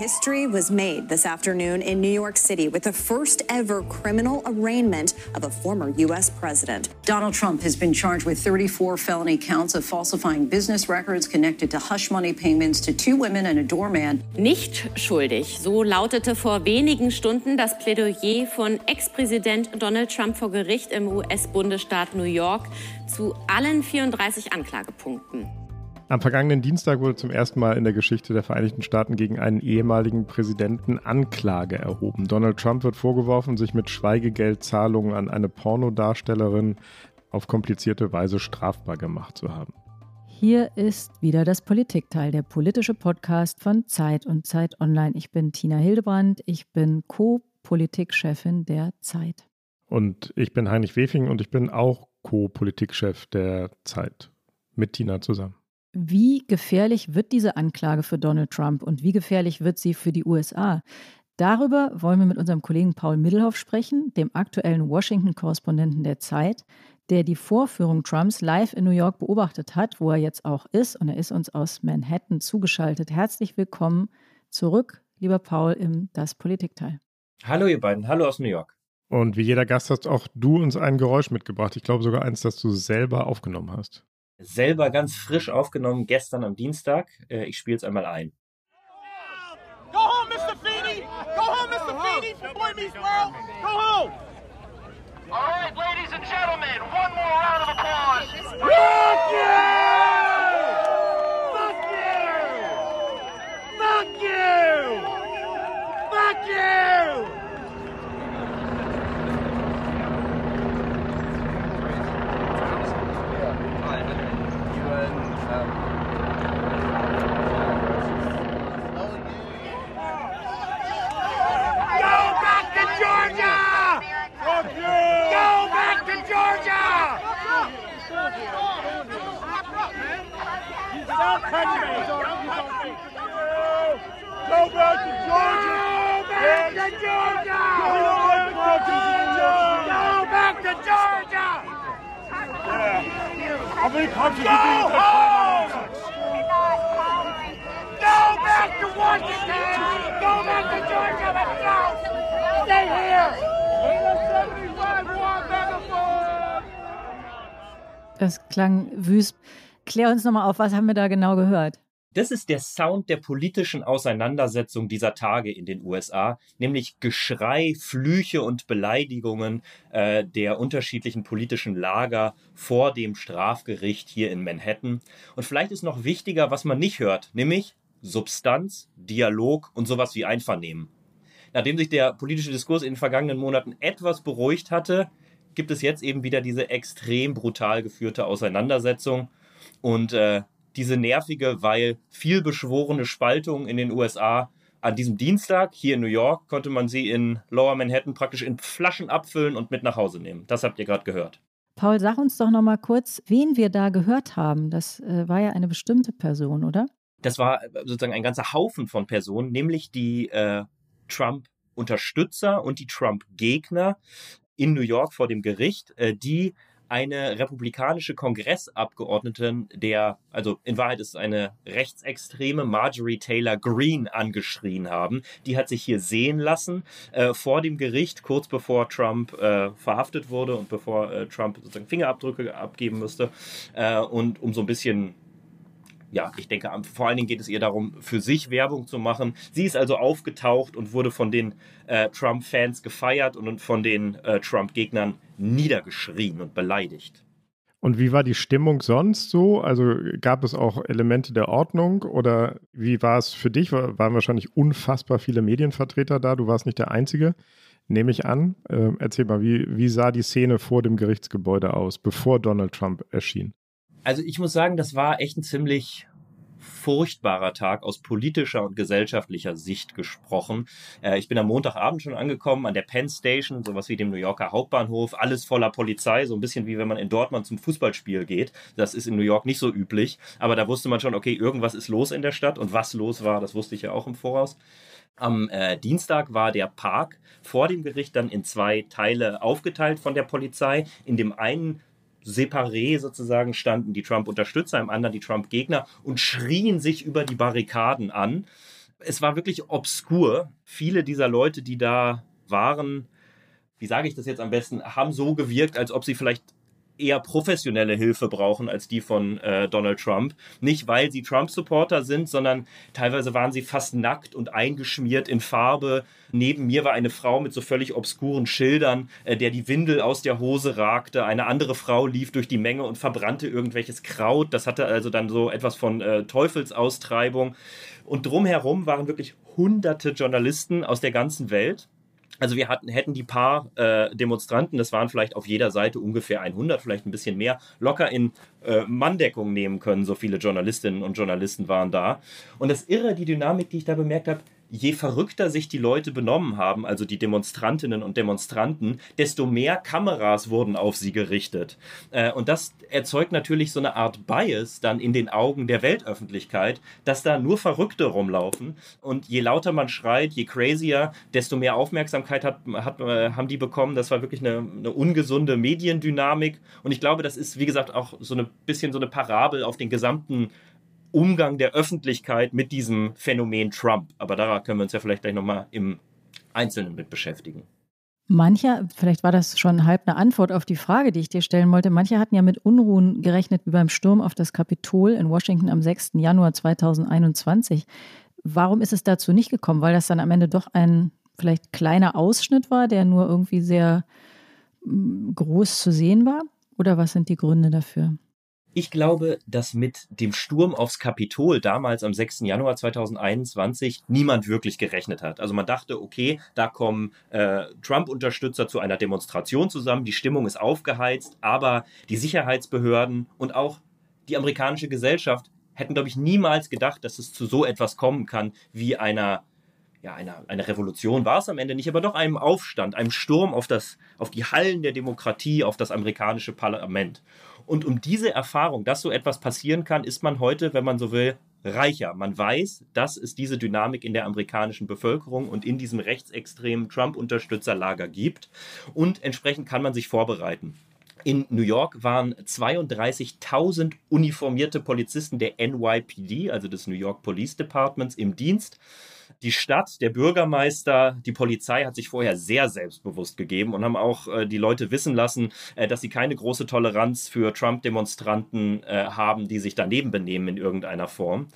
History was made this afternoon in New York City with the first ever criminal arraignment of a former U.S. president. Donald Trump has been charged with 34 felony counts of falsifying business records connected to hush money payments to two women and a doorman. Nicht schuldig, so lautete vor wenigen Stunden das Plädoyer von Ex-Präsident Donald Trump vor Gericht im US-Bundesstaat New York zu allen 34 Anklagepunkten. Am vergangenen Dienstag wurde zum ersten Mal in der Geschichte der Vereinigten Staaten gegen einen ehemaligen Präsidenten Anklage erhoben. Donald Trump wird vorgeworfen, sich mit Schweigegeldzahlungen an eine Pornodarstellerin auf komplizierte Weise strafbar gemacht zu haben. Hier ist wieder das Politikteil, der politische Podcast von Zeit und Zeit Online. Ich bin Tina Hildebrand, ich bin Co-Politikchefin der Zeit. Und ich bin Heinrich Wefing und ich bin auch Co-Politikchef der Zeit mit Tina zusammen. Wie gefährlich wird diese Anklage für Donald Trump und wie gefährlich wird sie für die USA? Darüber wollen wir mit unserem Kollegen Paul Middelhoff sprechen, dem aktuellen Washington-Korrespondenten der Zeit, der die Vorführung Trumps live in New York beobachtet hat, wo er jetzt auch ist. Und er ist uns aus Manhattan zugeschaltet. Herzlich willkommen zurück, lieber Paul, im Das Politikteil. Hallo ihr beiden, hallo aus New York. Und wie jeder Gast hast auch du uns ein Geräusch mitgebracht. Ich glaube sogar eins, das du selber aufgenommen hast selber ganz frisch aufgenommen gestern am Dienstag. Äh, ich spiele es einmal ein. Go home, Mr. Feeney! Go home, Mr. Feeney from Boy Meets World! Go home! All right, ladies and gentlemen, one more round of applause. Fuck you! Fuck you! Fuck you! Fuck you! Das klang wüst. Klär uns nochmal auf, was haben wir da genau gehört? Das ist der Sound der politischen Auseinandersetzung dieser Tage in den USA, nämlich Geschrei, Flüche und Beleidigungen äh, der unterschiedlichen politischen Lager vor dem Strafgericht hier in Manhattan. Und vielleicht ist noch wichtiger, was man nicht hört, nämlich Substanz, Dialog und sowas wie Einvernehmen. Nachdem sich der politische Diskurs in den vergangenen Monaten etwas beruhigt hatte, gibt es jetzt eben wieder diese extrem brutal geführte Auseinandersetzung. Und äh, diese nervige, weil viel beschworene Spaltung in den USA an diesem Dienstag hier in New York konnte man sie in Lower Manhattan praktisch in Flaschen abfüllen und mit nach Hause nehmen. Das habt ihr gerade gehört. Paul, sag uns doch noch mal kurz, wen wir da gehört haben. Das äh, war ja eine bestimmte Person, oder? Das war äh, sozusagen ein ganzer Haufen von Personen, nämlich die äh, Trump-Unterstützer und die Trump-Gegner in New York vor dem Gericht, äh, die eine republikanische Kongressabgeordneten, der, also in Wahrheit ist es eine rechtsextreme Marjorie Taylor Greene angeschrien haben. Die hat sich hier sehen lassen äh, vor dem Gericht, kurz bevor Trump äh, verhaftet wurde und bevor äh, Trump sozusagen Fingerabdrücke abgeben müsste. Äh, und um so ein bisschen ja, ich denke, vor allen Dingen geht es ihr darum, für sich Werbung zu machen. Sie ist also aufgetaucht und wurde von den äh, Trump-Fans gefeiert und von den äh, Trump-Gegnern niedergeschrien und beleidigt. Und wie war die Stimmung sonst so? Also gab es auch Elemente der Ordnung oder wie war es für dich? Waren wahrscheinlich unfassbar viele Medienvertreter da. Du warst nicht der Einzige, nehme ich an. Äh, erzähl mal, wie, wie sah die Szene vor dem Gerichtsgebäude aus, bevor Donald Trump erschien? Also ich muss sagen, das war echt ein ziemlich furchtbarer Tag aus politischer und gesellschaftlicher Sicht gesprochen. Äh, ich bin am Montagabend schon angekommen an der Penn Station, sowas wie dem New Yorker Hauptbahnhof, alles voller Polizei, so ein bisschen wie wenn man in Dortmund zum Fußballspiel geht. Das ist in New York nicht so üblich, aber da wusste man schon, okay, irgendwas ist los in der Stadt und was los war, das wusste ich ja auch im Voraus. Am äh, Dienstag war der Park vor dem Gericht dann in zwei Teile aufgeteilt von der Polizei. In dem einen separé sozusagen standen die Trump-Unterstützer, im anderen die Trump-Gegner und schrien sich über die Barrikaden an. Es war wirklich obskur. Viele dieser Leute, die da waren, wie sage ich das jetzt am besten, haben so gewirkt, als ob sie vielleicht eher professionelle Hilfe brauchen als die von äh, Donald Trump. Nicht, weil sie Trump-Supporter sind, sondern teilweise waren sie fast nackt und eingeschmiert in Farbe. Neben mir war eine Frau mit so völlig obskuren Schildern, äh, der die Windel aus der Hose ragte. Eine andere Frau lief durch die Menge und verbrannte irgendwelches Kraut. Das hatte also dann so etwas von äh, Teufelsaustreibung. Und drumherum waren wirklich hunderte Journalisten aus der ganzen Welt also wir hatten, hätten die paar äh, Demonstranten, das waren vielleicht auf jeder Seite ungefähr 100, vielleicht ein bisschen mehr, locker in äh, Manndeckung nehmen können. So viele Journalistinnen und Journalisten waren da. Und das Irre, die Dynamik, die ich da bemerkt habe, je verrückter sich die Leute benommen haben, also die Demonstrantinnen und Demonstranten, desto mehr Kameras wurden auf sie gerichtet. Äh, und das erzeugt natürlich so eine Art Bias dann in den Augen der Weltöffentlichkeit, dass da nur Verrückte rumlaufen. Und je lauter man schreit, je crazier, desto mehr Aufmerksamkeit hat, hat, äh, haben die bekommen. Das war wirklich eine, eine ungesunde Mediendynamik. Und ich glaube, das ist, wie gesagt, auch so ein bisschen so eine Parabel auf den gesamten Umgang der Öffentlichkeit mit diesem Phänomen Trump. Aber da können wir uns ja vielleicht gleich nochmal im Einzelnen mit beschäftigen. Mancher, vielleicht war das schon halb eine Antwort auf die Frage, die ich dir stellen wollte, manche hatten ja mit Unruhen gerechnet wie beim Sturm auf das Kapitol in Washington am 6. Januar 2021. Warum ist es dazu nicht gekommen? Weil das dann am Ende doch ein vielleicht kleiner Ausschnitt war, der nur irgendwie sehr mm, groß zu sehen war? Oder was sind die Gründe dafür? Ich glaube, dass mit dem Sturm aufs Kapitol damals am 6. Januar 2021 niemand wirklich gerechnet hat. Also man dachte, okay, da kommen äh, Trump-Unterstützer zu einer Demonstration zusammen, die Stimmung ist aufgeheizt, aber die Sicherheitsbehörden und auch die amerikanische Gesellschaft hätten, glaube ich, niemals gedacht, dass es zu so etwas kommen kann wie einer ja, eine, eine Revolution war es am Ende nicht, aber doch einem Aufstand, einem Sturm auf, das, auf die Hallen der Demokratie, auf das amerikanische Parlament. Und um diese Erfahrung, dass so etwas passieren kann, ist man heute, wenn man so will, reicher. Man weiß, dass es diese Dynamik in der amerikanischen Bevölkerung und in diesem rechtsextremen Trump-Unterstützerlager gibt. Und entsprechend kann man sich vorbereiten. In New York waren 32.000 uniformierte Polizisten der NYPD, also des New York Police Departments, im Dienst. Die Stadt, der Bürgermeister, die Polizei hat sich vorher sehr selbstbewusst gegeben und haben auch äh, die Leute wissen lassen, äh, dass sie keine große Toleranz für Trump-Demonstranten äh, haben, die sich daneben benehmen in irgendeiner Form.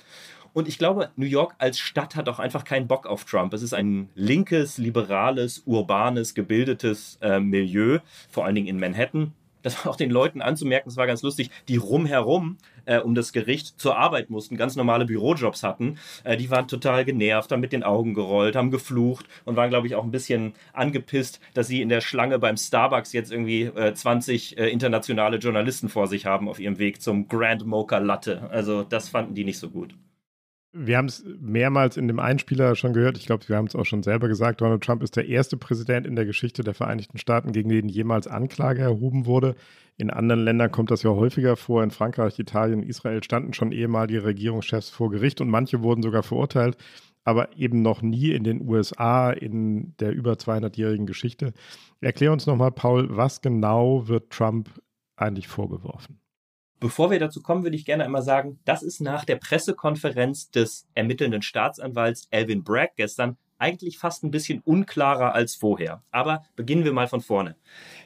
Und ich glaube, New York als Stadt hat auch einfach keinen Bock auf Trump. Es ist ein linkes, liberales, urbanes, gebildetes äh, Milieu, vor allen Dingen in Manhattan das war auch den Leuten anzumerken, das war ganz lustig, die rumherum äh, um das Gericht zur Arbeit mussten, ganz normale Bürojobs hatten, äh, die waren total genervt, haben mit den Augen gerollt, haben geflucht und waren, glaube ich, auch ein bisschen angepisst, dass sie in der Schlange beim Starbucks jetzt irgendwie äh, 20 äh, internationale Journalisten vor sich haben auf ihrem Weg zum Grand Mocha Latte. Also das fanden die nicht so gut. Wir haben es mehrmals in dem Einspieler schon gehört. Ich glaube, wir haben es auch schon selber gesagt. Donald Trump ist der erste Präsident in der Geschichte der Vereinigten Staaten, gegen den jemals Anklage erhoben wurde. In anderen Ländern kommt das ja häufiger vor. In Frankreich, Italien, Israel standen schon ehemalige Regierungschefs vor Gericht und manche wurden sogar verurteilt, aber eben noch nie in den USA in der über 200-jährigen Geschichte. Erklär uns nochmal, Paul, was genau wird Trump eigentlich vorgeworfen? Bevor wir dazu kommen, würde ich gerne einmal sagen, das ist nach der Pressekonferenz des ermittelnden Staatsanwalts Alvin Bragg gestern eigentlich fast ein bisschen unklarer als vorher. Aber beginnen wir mal von vorne.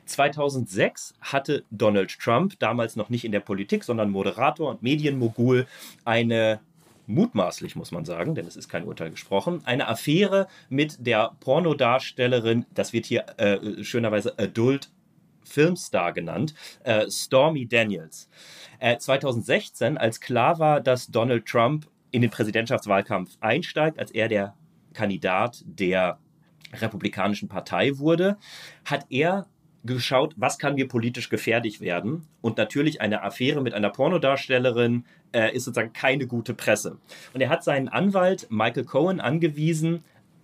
2006 hatte Donald Trump, damals noch nicht in der Politik, sondern Moderator und Medienmogul, eine mutmaßlich muss man sagen, denn es ist kein Urteil gesprochen, eine Affäre mit der Pornodarstellerin, das wird hier äh, schönerweise Adult Filmstar genannt, äh, Stormy Daniels. Äh, 2016, als klar war, dass Donald Trump in den Präsidentschaftswahlkampf einsteigt, als er der Kandidat der Republikanischen Partei wurde, hat er geschaut, was kann mir politisch gefährlich werden. Und natürlich eine Affäre mit einer Pornodarstellerin äh, ist sozusagen keine gute Presse. Und er hat seinen Anwalt Michael Cohen angewiesen,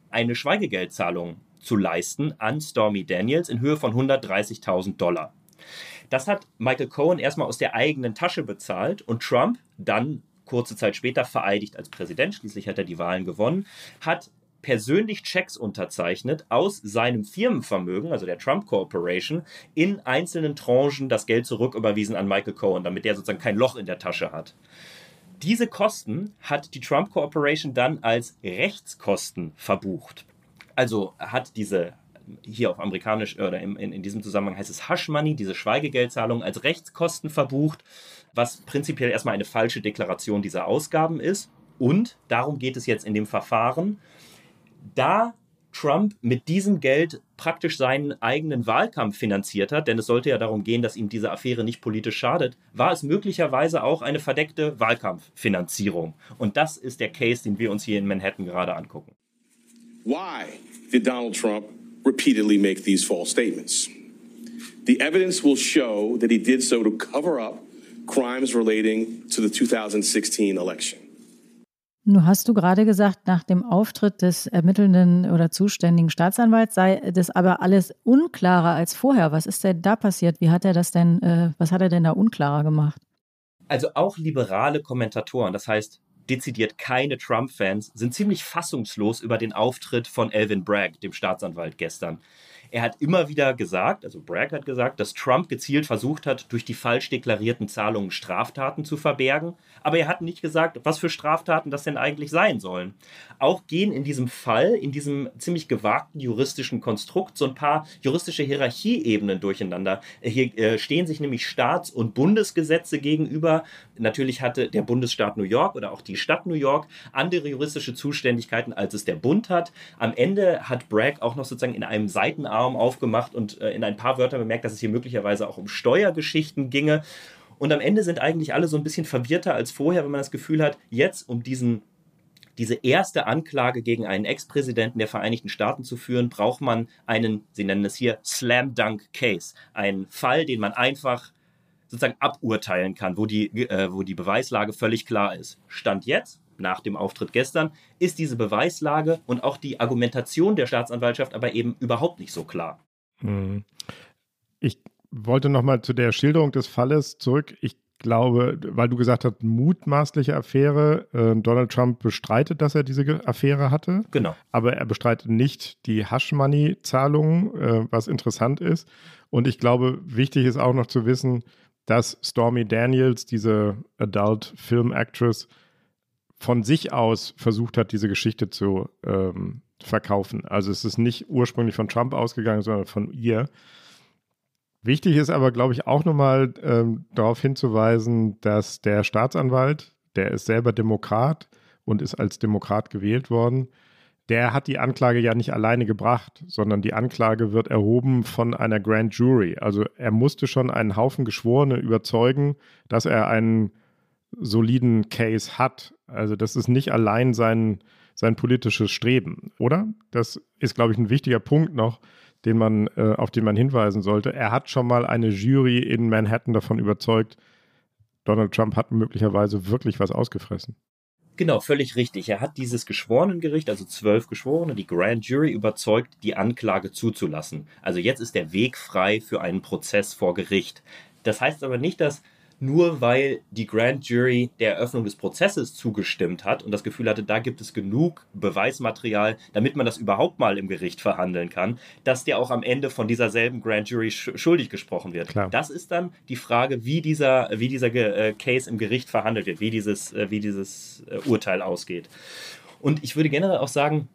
eine Schweigegeldzahlung zu leisten an Stormy Daniels in Höhe von 130.000 Dollar. Das hat Michael Cohen erstmal aus der eigenen Tasche bezahlt und Trump dann kurze Zeit später vereidigt als Präsident, schließlich hat er die Wahlen gewonnen, hat persönlich Checks unterzeichnet aus seinem Firmenvermögen, also der Trump Corporation, in einzelnen Tranchen das Geld zurücküberwiesen an Michael Cohen, damit der sozusagen kein Loch in der Tasche hat. Diese Kosten hat die Trump Corporation dann als Rechtskosten verbucht. Also hat diese hier auf amerikanisch oder in, in, in diesem Zusammenhang heißt es Hush Money, diese Schweigegeldzahlung als Rechtskosten verbucht, was prinzipiell erstmal eine falsche Deklaration dieser Ausgaben ist. Und darum geht es jetzt in dem Verfahren. Da Trump mit diesem Geld praktisch seinen eigenen Wahlkampf finanziert hat, denn es sollte ja darum gehen, dass ihm diese Affäre nicht politisch schadet, war es möglicherweise auch eine verdeckte Wahlkampffinanzierung. Und das ist der Case, den wir uns hier in Manhattan gerade angucken. Why did Donald Trump repeatedly make these false statements. The evidence will show that he did so to cover up crimes relating to the 2016 election. Nun hast du gerade gesagt, nach dem Auftritt des ermittelnden oder zuständigen Staatsanwalts sei das aber alles unklarer als vorher. Was ist denn da passiert? Wie hat er das denn, äh, was hat er denn da unklarer gemacht? Also auch liberale Kommentatoren, das heißt dezidiert keine Trump-Fans, sind ziemlich fassungslos über den Auftritt von Elvin Bragg, dem Staatsanwalt gestern. Er hat immer wieder gesagt, also Bragg hat gesagt, dass Trump gezielt versucht hat, durch die falsch deklarierten Zahlungen Straftaten zu verbergen. Aber er hat nicht gesagt, was für Straftaten das denn eigentlich sein sollen. Auch gehen in diesem Fall, in diesem ziemlich gewagten juristischen Konstrukt, so ein paar juristische Hierarchieebenen durcheinander. Hier äh, stehen sich nämlich Staats- und Bundesgesetze gegenüber. Natürlich hatte der Bundesstaat New York oder auch die Stadt New York andere juristische Zuständigkeiten, als es der Bund hat. Am Ende hat Bragg auch noch sozusagen in einem Seitenarm Raum aufgemacht und äh, in ein paar Wörtern bemerkt, dass es hier möglicherweise auch um Steuergeschichten ginge. Und am Ende sind eigentlich alle so ein bisschen verwirrter als vorher, wenn man das Gefühl hat, jetzt um diesen diese erste Anklage gegen einen Ex-Präsidenten der Vereinigten Staaten zu führen, braucht man einen, Sie nennen es hier, Slam Dunk Case. Einen Fall, den man einfach sozusagen aburteilen kann, wo die, äh, wo die Beweislage völlig klar ist. Stand jetzt, nach dem Auftritt gestern, ist diese Beweislage und auch die Argumentation der Staatsanwaltschaft aber eben überhaupt nicht so klar. Hm. Ich wollte nochmal zu der Schilderung des Falles zurück. Ich glaube, weil du gesagt hast, mutmaßliche Affäre. Äh, Donald Trump bestreitet, dass er diese Affäre hatte. Genau. Aber er bestreitet nicht die Hush-Money-Zahlungen, äh, was interessant ist. Und ich glaube, wichtig ist auch noch zu wissen, dass Stormy Daniels, diese Adult Film Actress, von sich aus versucht hat, diese Geschichte zu ähm, verkaufen. Also es ist nicht ursprünglich von Trump ausgegangen, sondern von ihr. Wichtig ist aber, glaube ich, auch nochmal ähm, darauf hinzuweisen, dass der Staatsanwalt, der ist selber Demokrat und ist als Demokrat gewählt worden, der hat die Anklage ja nicht alleine gebracht, sondern die Anklage wird erhoben von einer Grand Jury. Also er musste schon einen Haufen Geschworene überzeugen, dass er einen soliden Case hat. Also das ist nicht allein sein, sein politisches Streben, oder? Das ist, glaube ich, ein wichtiger Punkt noch, den man, äh, auf den man hinweisen sollte. Er hat schon mal eine Jury in Manhattan davon überzeugt, Donald Trump hat möglicherweise wirklich was ausgefressen. Genau, völlig richtig. Er hat dieses Geschworenengericht, also zwölf Geschworene, die Grand Jury überzeugt, die Anklage zuzulassen. Also jetzt ist der Weg frei für einen Prozess vor Gericht. Das heißt aber nicht, dass nur weil die Grand Jury der Eröffnung des Prozesses zugestimmt hat und das Gefühl hatte, da gibt es genug Beweismaterial, damit man das überhaupt mal im Gericht verhandeln kann, dass der auch am Ende von dieser selben Grand Jury schuldig gesprochen wird. Klar. Das ist dann die Frage, wie dieser, wie dieser äh, Case im Gericht verhandelt wird, wie dieses, äh, wie dieses äh, Urteil ausgeht. Und ich würde generell auch sagen,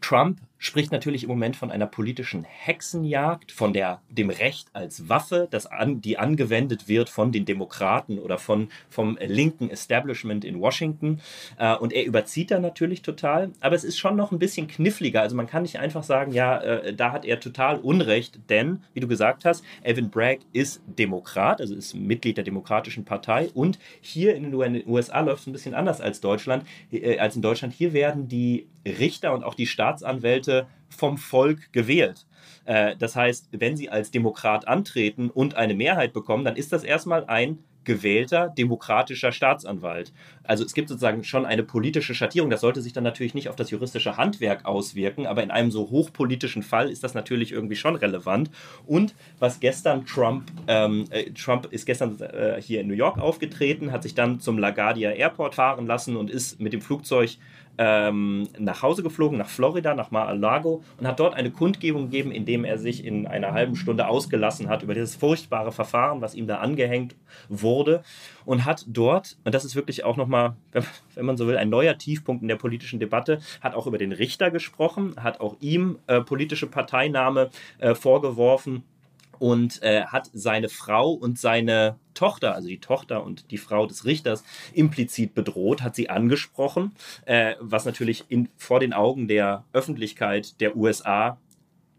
Trump spricht natürlich im Moment von einer politischen Hexenjagd, von der, dem Recht als Waffe, das an, die angewendet wird von den Demokraten oder von, vom linken Establishment in Washington. Äh, und er überzieht da natürlich total. Aber es ist schon noch ein bisschen kniffliger. Also man kann nicht einfach sagen, ja, äh, da hat er total Unrecht, denn, wie du gesagt hast, Evan Bragg ist Demokrat, also ist Mitglied der Demokratischen Partei. Und hier in den USA läuft es ein bisschen anders als Deutschland, äh, als in Deutschland. Hier werden die Richter und auch die Staatsanwälte Leute vom Volk gewählt. Äh, das heißt, wenn sie als Demokrat antreten und eine Mehrheit bekommen, dann ist das erstmal ein gewählter demokratischer Staatsanwalt. Also es gibt sozusagen schon eine politische Schattierung. Das sollte sich dann natürlich nicht auf das juristische Handwerk auswirken, aber in einem so hochpolitischen Fall ist das natürlich irgendwie schon relevant. Und was gestern Trump, ähm, äh, Trump ist gestern äh, hier in New York aufgetreten, hat sich dann zum LaGuardia Airport fahren lassen und ist mit dem Flugzeug ähm, nach Hause geflogen, nach Florida, nach Mar-a-Lago und hat dort eine Kundgebung gegeben, in dem er sich in einer halben Stunde ausgelassen hat über dieses furchtbare Verfahren, was ihm da angehängt wurde und hat dort, und das ist wirklich auch nochmal, wenn man so will, ein neuer Tiefpunkt in der politischen Debatte, hat auch über den Richter gesprochen, hat auch ihm äh, politische Parteinahme äh, vorgeworfen und äh, hat seine Frau und seine Tochter, also die Tochter und die Frau des Richters, implizit bedroht, hat sie angesprochen, äh, was natürlich in, vor den Augen der Öffentlichkeit der USA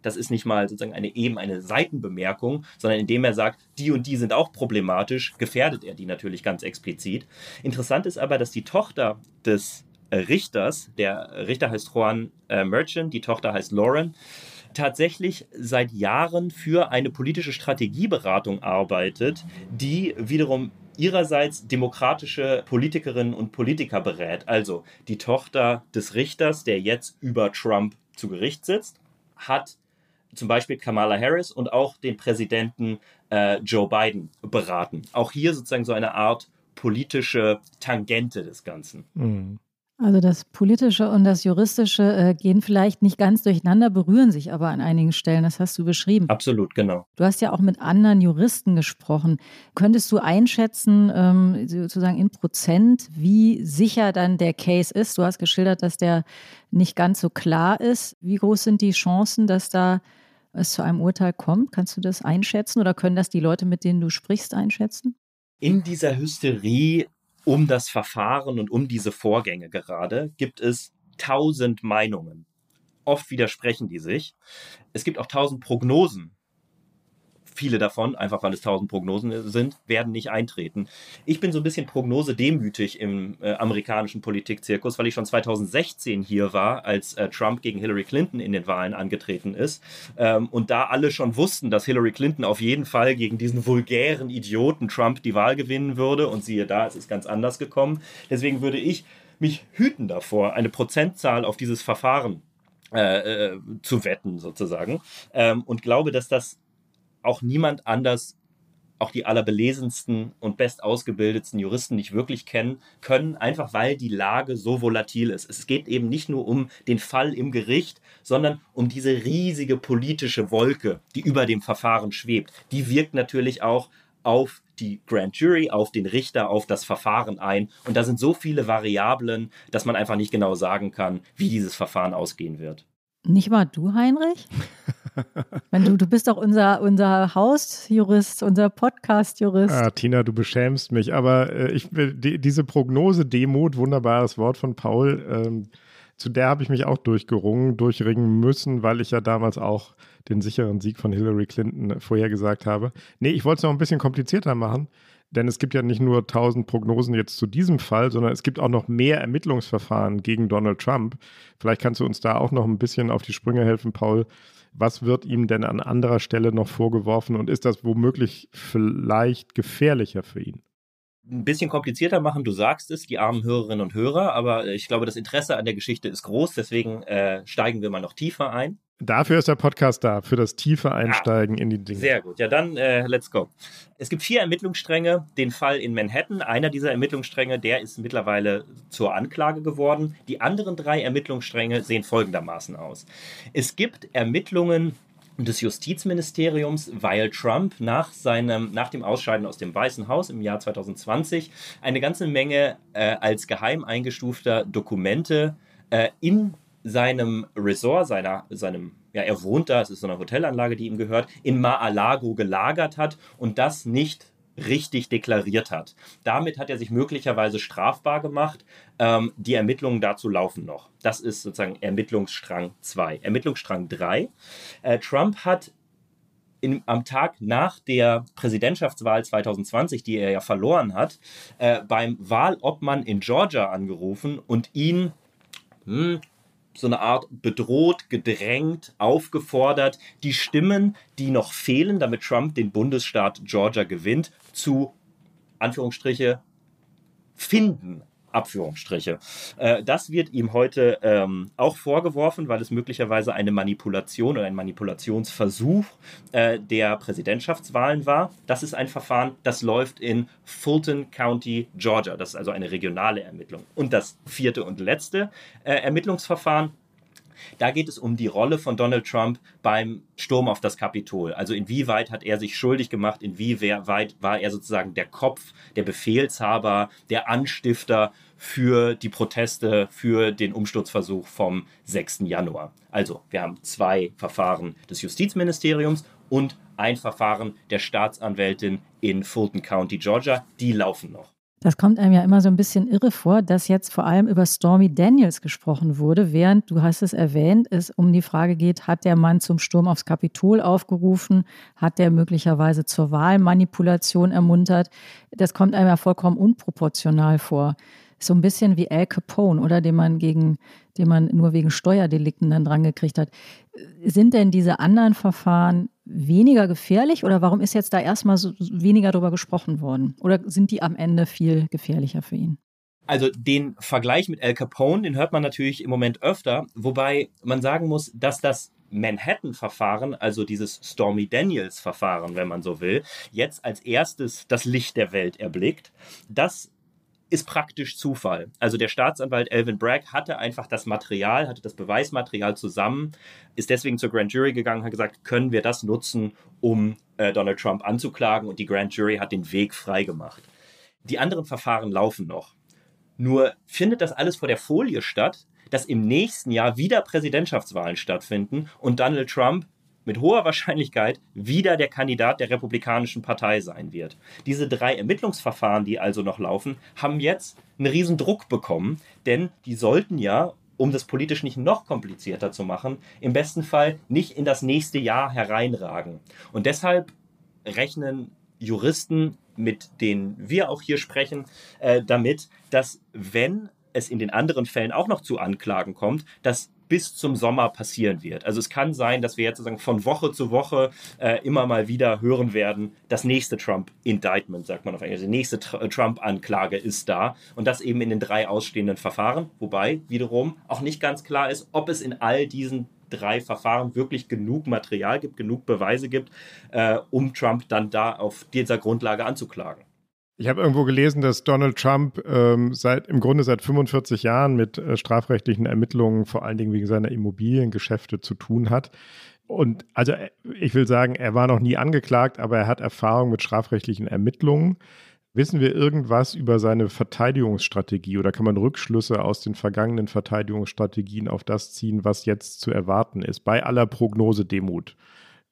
das ist nicht mal sozusagen eine eben eine Seitenbemerkung, sondern indem er sagt, die und die sind auch problematisch, gefährdet er die natürlich ganz explizit. Interessant ist aber, dass die Tochter des äh, Richters, der Richter heißt Juan äh, Merchant, die Tochter heißt Lauren, tatsächlich seit Jahren für eine politische Strategieberatung arbeitet, die wiederum ihrerseits demokratische Politikerinnen und Politiker berät. Also die Tochter des Richters, der jetzt über Trump zu Gericht sitzt, hat zum Beispiel Kamala Harris und auch den Präsidenten äh, Joe Biden beraten. Auch hier sozusagen so eine Art politische Tangente des Ganzen. Mhm. Also das Politische und das Juristische äh, gehen vielleicht nicht ganz durcheinander, berühren sich aber an einigen Stellen. Das hast du beschrieben. Absolut, genau. Du hast ja auch mit anderen Juristen gesprochen. Könntest du einschätzen, ähm, sozusagen in Prozent, wie sicher dann der Case ist? Du hast geschildert, dass der nicht ganz so klar ist. Wie groß sind die Chancen, dass da es zu einem Urteil kommt? Kannst du das einschätzen oder können das die Leute, mit denen du sprichst, einschätzen? In dieser Hysterie um das Verfahren und um diese Vorgänge gerade gibt es tausend Meinungen. Oft widersprechen die sich. Es gibt auch tausend Prognosen viele davon, einfach weil es tausend Prognosen sind, werden nicht eintreten. Ich bin so ein bisschen prognosedemütig im äh, amerikanischen Politikzirkus, weil ich schon 2016 hier war, als äh, Trump gegen Hillary Clinton in den Wahlen angetreten ist. Ähm, und da alle schon wussten, dass Hillary Clinton auf jeden Fall gegen diesen vulgären Idioten Trump die Wahl gewinnen würde. Und siehe da, es ist ganz anders gekommen. Deswegen würde ich mich hüten davor, eine Prozentzahl auf dieses Verfahren äh, äh, zu wetten, sozusagen. Ähm, und glaube, dass das auch niemand anders, auch die allerbelesensten und bestausgebildetsten Juristen nicht wirklich kennen können, einfach weil die Lage so volatil ist. Es geht eben nicht nur um den Fall im Gericht, sondern um diese riesige politische Wolke, die über dem Verfahren schwebt. Die wirkt natürlich auch auf die Grand Jury, auf den Richter, auf das Verfahren ein. Und da sind so viele Variablen, dass man einfach nicht genau sagen kann, wie dieses Verfahren ausgehen wird. Nicht mal du, Heinrich? Wenn du, du bist doch unser, unser Hausjurist, unser Podcast-Jurist. Ah, Tina, du beschämst mich. Aber äh, ich, die, diese Prognose, Demut, wunderbares Wort von Paul, ähm, zu der habe ich mich auch durchgerungen, durchringen müssen, weil ich ja damals auch den sicheren Sieg von Hillary Clinton vorhergesagt habe. Nee, ich wollte es noch ein bisschen komplizierter machen. Denn es gibt ja nicht nur tausend Prognosen jetzt zu diesem Fall, sondern es gibt auch noch mehr Ermittlungsverfahren gegen Donald Trump. Vielleicht kannst du uns da auch noch ein bisschen auf die Sprünge helfen, Paul. Was wird ihm denn an anderer Stelle noch vorgeworfen und ist das womöglich vielleicht gefährlicher für ihn? ein bisschen komplizierter machen. Du sagst es, die armen Hörerinnen und Hörer, aber ich glaube, das Interesse an der Geschichte ist groß, deswegen äh, steigen wir mal noch tiefer ein. Dafür ist der Podcast da, für das tiefe Einsteigen ja, in die Dinge. Sehr gut. Ja, dann äh, let's go. Es gibt vier Ermittlungsstränge. Den Fall in Manhattan, einer dieser Ermittlungsstränge, der ist mittlerweile zur Anklage geworden. Die anderen drei Ermittlungsstränge sehen folgendermaßen aus. Es gibt Ermittlungen des Justizministeriums, weil Trump nach seinem, nach dem Ausscheiden aus dem Weißen Haus im Jahr 2020 eine ganze Menge äh, als geheim eingestufter Dokumente äh, in seinem Resort, seiner, seinem, ja, er wohnt da, es ist so eine Hotelanlage, die ihm gehört, in Mar-a-Lago gelagert hat und das nicht richtig deklariert hat. Damit hat er sich möglicherweise strafbar gemacht. Ähm, die Ermittlungen dazu laufen noch. Das ist sozusagen Ermittlungsstrang 2. Ermittlungsstrang 3. Äh, Trump hat in, am Tag nach der Präsidentschaftswahl 2020, die er ja verloren hat, äh, beim Wahlobmann in Georgia angerufen und ihn hm, so eine Art bedroht, gedrängt, aufgefordert, die Stimmen, die noch fehlen, damit Trump den Bundesstaat Georgia gewinnt, zu Anführungsstriche finden. Abführungsstriche. Äh, das wird ihm heute ähm, auch vorgeworfen, weil es möglicherweise eine Manipulation oder ein Manipulationsversuch äh, der Präsidentschaftswahlen war. Das ist ein Verfahren, das läuft in Fulton County, Georgia. Das ist also eine regionale Ermittlung. Und das vierte und letzte äh, Ermittlungsverfahren da geht es um die Rolle von Donald Trump beim Sturm auf das Kapitol. Also inwieweit hat er sich schuldig gemacht, inwieweit war er sozusagen der Kopf, der Befehlshaber, der Anstifter für die Proteste, für den Umsturzversuch vom 6. Januar. Also wir haben zwei Verfahren des Justizministeriums und ein Verfahren der Staatsanwältin in Fulton County, Georgia. Die laufen noch. Das kommt einem ja immer so ein bisschen irre vor, dass jetzt vor allem über Stormy Daniels gesprochen wurde, während, du hast es erwähnt, es um die Frage geht, hat der Mann zum Sturm aufs Kapitol aufgerufen, hat der möglicherweise zur Wahlmanipulation ermuntert. Das kommt einem ja vollkommen unproportional vor. So ein bisschen wie Al Capone, oder den man gegen, den man nur wegen Steuerdelikten dann dran gekriegt hat. Sind denn diese anderen Verfahren weniger gefährlich oder warum ist jetzt da erstmal so weniger darüber gesprochen worden? Oder sind die am Ende viel gefährlicher für ihn? Also den Vergleich mit Al Capone, den hört man natürlich im Moment öfter, wobei man sagen muss, dass das Manhattan-Verfahren, also dieses Stormy Daniels-Verfahren, wenn man so will, jetzt als erstes das Licht der Welt erblickt. Das ist praktisch Zufall. Also der Staatsanwalt Elvin Bragg hatte einfach das Material, hatte das Beweismaterial zusammen, ist deswegen zur Grand Jury gegangen, hat gesagt, können wir das nutzen, um äh, Donald Trump anzuklagen und die Grand Jury hat den Weg freigemacht. Die anderen Verfahren laufen noch. Nur findet das alles vor der Folie statt, dass im nächsten Jahr wieder Präsidentschaftswahlen stattfinden und Donald Trump mit hoher Wahrscheinlichkeit wieder der Kandidat der Republikanischen Partei sein wird. Diese drei Ermittlungsverfahren, die also noch laufen, haben jetzt einen riesen Druck bekommen, denn die sollten ja, um das politisch nicht noch komplizierter zu machen, im besten Fall nicht in das nächste Jahr hereinragen. Und deshalb rechnen Juristen, mit denen wir auch hier sprechen, äh, damit, dass wenn es in den anderen Fällen auch noch zu Anklagen kommt, dass bis zum Sommer passieren wird. Also es kann sein, dass wir jetzt sozusagen von Woche zu Woche äh, immer mal wieder hören werden, das nächste Trump-Indictment, sagt man auf Englisch, die nächste äh, Trump-Anklage ist da und das eben in den drei ausstehenden Verfahren, wobei wiederum auch nicht ganz klar ist, ob es in all diesen drei Verfahren wirklich genug Material gibt, genug Beweise gibt, äh, um Trump dann da auf dieser Grundlage anzuklagen. Ich habe irgendwo gelesen, dass Donald Trump ähm, seit im Grunde seit 45 Jahren mit äh, strafrechtlichen Ermittlungen, vor allen Dingen wegen seiner Immobiliengeschäfte, zu tun hat. Und also äh, ich will sagen, er war noch nie angeklagt, aber er hat Erfahrung mit strafrechtlichen Ermittlungen. Wissen wir irgendwas über seine Verteidigungsstrategie oder kann man Rückschlüsse aus den vergangenen Verteidigungsstrategien auf das ziehen, was jetzt zu erwarten ist, bei aller Prognosedemut,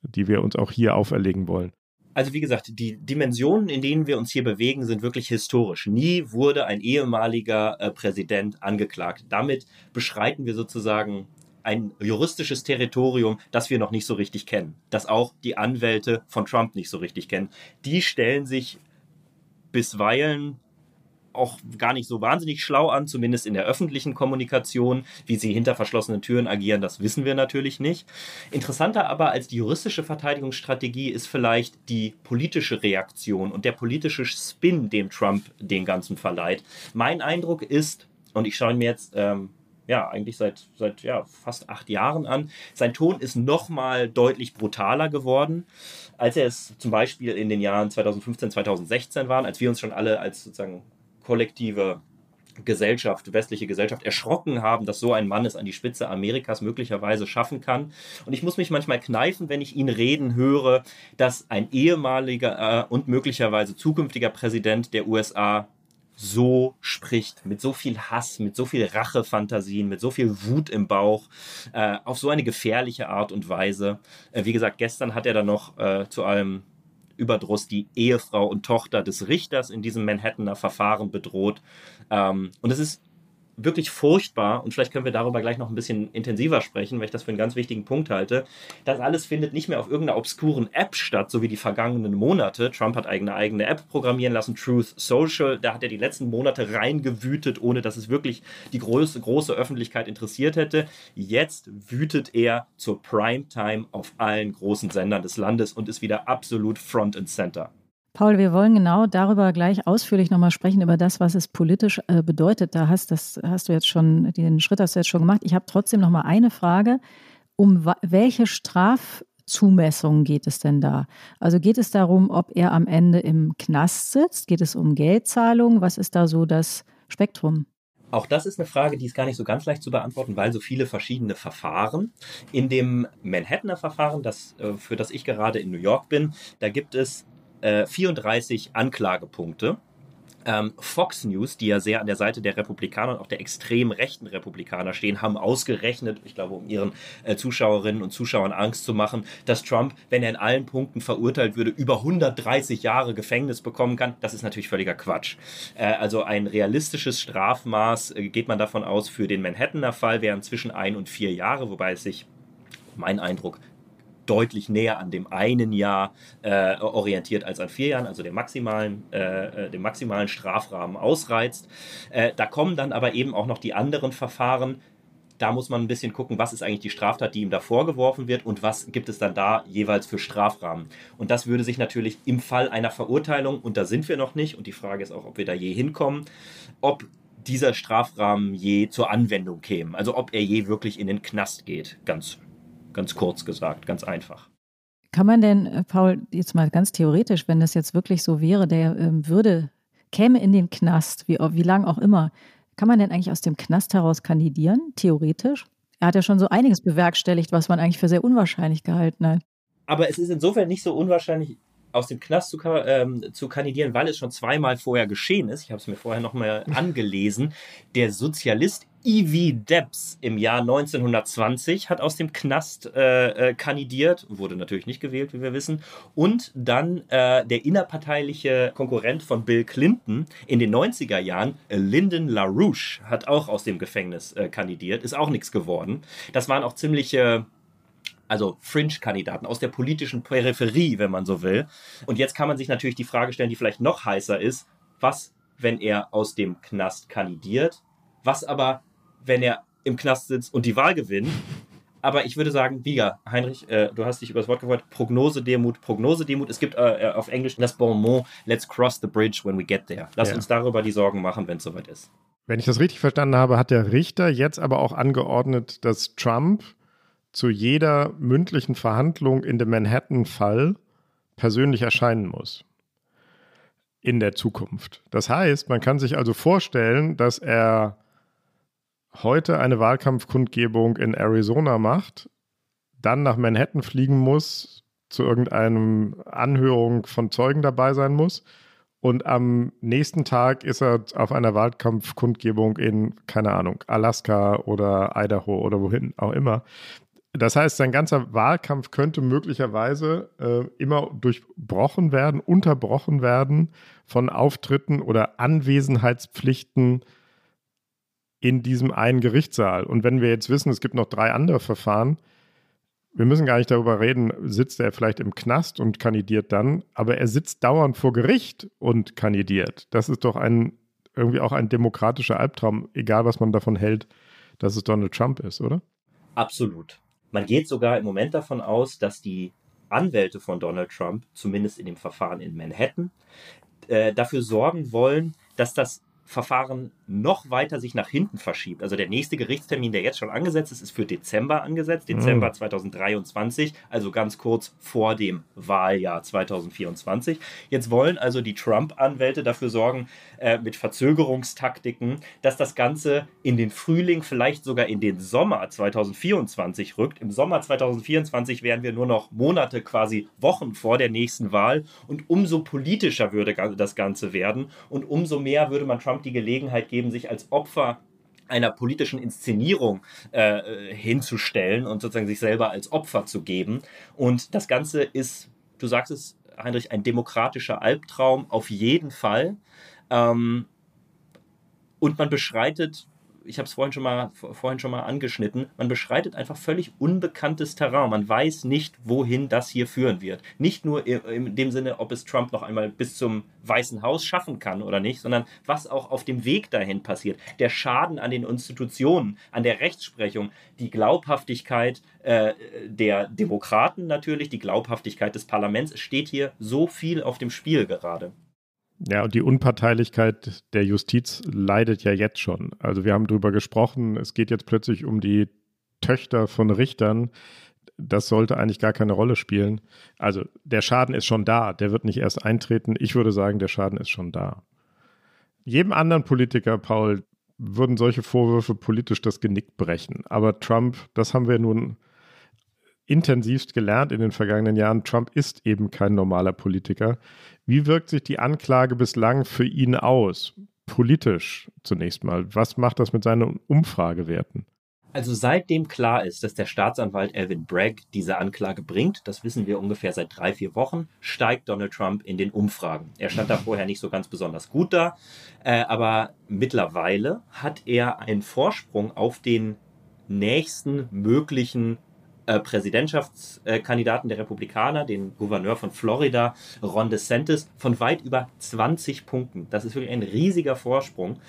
die wir uns auch hier auferlegen wollen? Also wie gesagt, die Dimensionen, in denen wir uns hier bewegen, sind wirklich historisch. Nie wurde ein ehemaliger äh, Präsident angeklagt. Damit beschreiten wir sozusagen ein juristisches Territorium, das wir noch nicht so richtig kennen, das auch die Anwälte von Trump nicht so richtig kennen. Die stellen sich bisweilen auch gar nicht so wahnsinnig schlau an, zumindest in der öffentlichen Kommunikation. Wie sie hinter verschlossenen Türen agieren, das wissen wir natürlich nicht. Interessanter aber als die juristische Verteidigungsstrategie ist vielleicht die politische Reaktion und der politische Spin, dem Trump den Ganzen verleiht. Mein Eindruck ist, und ich schaue mir jetzt ähm, ja, eigentlich seit, seit ja, fast acht Jahren an. Sein Ton ist nochmal deutlich brutaler geworden, als er es zum Beispiel in den Jahren 2015, 2016 waren, als wir uns schon alle als sozusagen kollektive Gesellschaft, westliche Gesellschaft erschrocken haben, dass so ein Mann es an die Spitze Amerikas möglicherweise schaffen kann. Und ich muss mich manchmal kneifen, wenn ich ihn reden höre, dass ein ehemaliger äh, und möglicherweise zukünftiger Präsident der USA so spricht, mit so viel Hass, mit so viel Rachefantasien, mit so viel Wut im Bauch, äh, auf so eine gefährliche Art und Weise. Äh, wie gesagt, gestern hat er dann noch äh, zu allem Überdruss die Ehefrau und Tochter des Richters in diesem Manhattaner Verfahren bedroht. Ähm, und es ist wirklich furchtbar, und vielleicht können wir darüber gleich noch ein bisschen intensiver sprechen, weil ich das für einen ganz wichtigen Punkt halte. Das alles findet nicht mehr auf irgendeiner obskuren App statt, so wie die vergangenen Monate. Trump hat eigene eigene App programmieren lassen, Truth Social. Da hat er die letzten Monate reingewütet, ohne dass es wirklich die große, große Öffentlichkeit interessiert hätte. Jetzt wütet er zur Primetime auf allen großen Sendern des Landes und ist wieder absolut front and center. Paul, wir wollen genau darüber gleich ausführlich nochmal sprechen, über das, was es politisch äh, bedeutet. Da hast, das hast du jetzt schon, den Schritt hast du jetzt schon gemacht. Ich habe trotzdem nochmal eine Frage. Um welche Strafzumessung geht es denn da? Also geht es darum, ob er am Ende im Knast sitzt? Geht es um Geldzahlungen? Was ist da so das Spektrum? Auch das ist eine Frage, die ist gar nicht so ganz leicht zu beantworten, weil so viele verschiedene Verfahren. In dem Manhattaner Verfahren, das, äh, für das ich gerade in New York bin, da gibt es äh, 34 Anklagepunkte. Ähm, Fox News, die ja sehr an der Seite der Republikaner und auch der extrem rechten Republikaner stehen, haben ausgerechnet, ich glaube, um ihren äh, Zuschauerinnen und Zuschauern Angst zu machen, dass Trump, wenn er in allen Punkten verurteilt würde, über 130 Jahre Gefängnis bekommen kann. Das ist natürlich völliger Quatsch. Äh, also ein realistisches Strafmaß äh, geht man davon aus, für den Manhattaner Fall wären zwischen ein und vier Jahre, wobei es sich mein Eindruck deutlich näher an dem einen Jahr äh, orientiert als an vier Jahren, also dem maximalen, äh, äh, dem maximalen Strafrahmen ausreizt. Äh, da kommen dann aber eben auch noch die anderen Verfahren. Da muss man ein bisschen gucken, was ist eigentlich die Straftat, die ihm da vorgeworfen wird und was gibt es dann da jeweils für Strafrahmen. Und das würde sich natürlich im Fall einer Verurteilung, und da sind wir noch nicht, und die Frage ist auch, ob wir da je hinkommen, ob dieser Strafrahmen je zur Anwendung käme. Also ob er je wirklich in den Knast geht, ganz Ganz kurz gesagt, ganz einfach. Kann man denn, äh, Paul, jetzt mal ganz theoretisch, wenn das jetzt wirklich so wäre, der ähm, würde, käme in den Knast, wie, wie lang auch immer, kann man denn eigentlich aus dem Knast heraus kandidieren, theoretisch? Er hat ja schon so einiges bewerkstelligt, was man eigentlich für sehr unwahrscheinlich gehalten hat. Aber es ist insofern nicht so unwahrscheinlich, aus dem Knast zu, ähm, zu kandidieren, weil es schon zweimal vorher geschehen ist. Ich habe es mir vorher nochmal angelesen. Der Sozialist Evie Debs im Jahr 1920 hat aus dem Knast äh, äh, kandidiert, wurde natürlich nicht gewählt, wie wir wissen. Und dann äh, der innerparteiliche Konkurrent von Bill Clinton in den 90er Jahren, äh, Lyndon LaRouche, hat auch aus dem Gefängnis äh, kandidiert, ist auch nichts geworden. Das waren auch ziemliche also Fringe-Kandidaten aus der politischen Peripherie, wenn man so will. Und jetzt kann man sich natürlich die Frage stellen, die vielleicht noch heißer ist, was, wenn er aus dem Knast kandidiert, was aber, wenn er im Knast sitzt und die Wahl gewinnt. Aber ich würde sagen, Bieger, Heinrich, äh, du hast dich über das Wort gefreut, Prognose-Demut, Prognose-Demut. Es gibt äh, äh, auf Englisch das Bonmot, let's cross the bridge when we get there. Lass ja. uns darüber die Sorgen machen, wenn es soweit ist. Wenn ich das richtig verstanden habe, hat der Richter jetzt aber auch angeordnet, dass Trump zu jeder mündlichen Verhandlung in dem Manhattan-Fall persönlich erscheinen muss. In der Zukunft. Das heißt, man kann sich also vorstellen, dass er heute eine Wahlkampfkundgebung in Arizona macht, dann nach Manhattan fliegen muss, zu irgendeinem Anhörung von Zeugen dabei sein muss. Und am nächsten Tag ist er auf einer Wahlkampfkundgebung in, keine Ahnung, Alaska oder Idaho oder wohin auch immer. Das heißt, sein ganzer Wahlkampf könnte möglicherweise äh, immer durchbrochen werden, unterbrochen werden von Auftritten oder Anwesenheitspflichten in diesem einen Gerichtssaal. Und wenn wir jetzt wissen, es gibt noch drei andere Verfahren, wir müssen gar nicht darüber reden, sitzt er vielleicht im Knast und kandidiert dann, aber er sitzt dauernd vor Gericht und kandidiert. Das ist doch ein irgendwie auch ein demokratischer Albtraum, egal was man davon hält, dass es Donald Trump ist, oder? Absolut. Man geht sogar im Moment davon aus, dass die Anwälte von Donald Trump, zumindest in dem Verfahren in Manhattan, äh, dafür sorgen wollen, dass das Verfahren noch weiter sich nach hinten verschiebt. Also der nächste Gerichtstermin, der jetzt schon angesetzt ist, ist für Dezember angesetzt, Dezember mhm. 2023, also ganz kurz vor dem Wahljahr 2024. Jetzt wollen also die Trump-Anwälte dafür sorgen, äh, mit Verzögerungstaktiken, dass das Ganze in den Frühling, vielleicht sogar in den Sommer 2024 rückt. Im Sommer 2024 wären wir nur noch Monate, quasi Wochen vor der nächsten Wahl und umso politischer würde das Ganze werden und umso mehr würde man Trump die Gelegenheit geben, sich als Opfer einer politischen Inszenierung äh, hinzustellen und sozusagen sich selber als Opfer zu geben. Und das Ganze ist, du sagst es, Heinrich, ein demokratischer Albtraum auf jeden Fall. Ähm, und man beschreitet ich habe es vorhin schon mal vorhin schon mal angeschnitten, man beschreitet einfach völlig unbekanntes Terrain. Man weiß nicht, wohin das hier führen wird. Nicht nur in dem Sinne, ob es Trump noch einmal bis zum Weißen Haus schaffen kann oder nicht, sondern was auch auf dem Weg dahin passiert. Der Schaden an den Institutionen, an der Rechtsprechung, die Glaubhaftigkeit äh, der Demokraten natürlich, die Glaubhaftigkeit des Parlaments. Es steht hier so viel auf dem Spiel gerade. Ja, und die Unparteilichkeit der Justiz leidet ja jetzt schon. Also wir haben darüber gesprochen, es geht jetzt plötzlich um die Töchter von Richtern. Das sollte eigentlich gar keine Rolle spielen. Also der Schaden ist schon da, der wird nicht erst eintreten. Ich würde sagen, der Schaden ist schon da. Jedem anderen Politiker, Paul, würden solche Vorwürfe politisch das Genick brechen. Aber Trump, das haben wir nun intensivst gelernt in den vergangenen Jahren, Trump ist eben kein normaler Politiker. Wie wirkt sich die Anklage bislang für ihn aus? Politisch zunächst mal. Was macht das mit seinen Umfragewerten? Also seitdem klar ist, dass der Staatsanwalt Alvin Bragg diese Anklage bringt, das wissen wir ungefähr seit drei, vier Wochen, steigt Donald Trump in den Umfragen. Er stand da vorher nicht so ganz besonders gut da, äh, aber mittlerweile hat er einen Vorsprung auf den nächsten möglichen äh, Präsidentschaftskandidaten der Republikaner, den Gouverneur von Florida, Ron DeSantis, von weit über 20 Punkten. Das ist wirklich ein riesiger Vorsprung.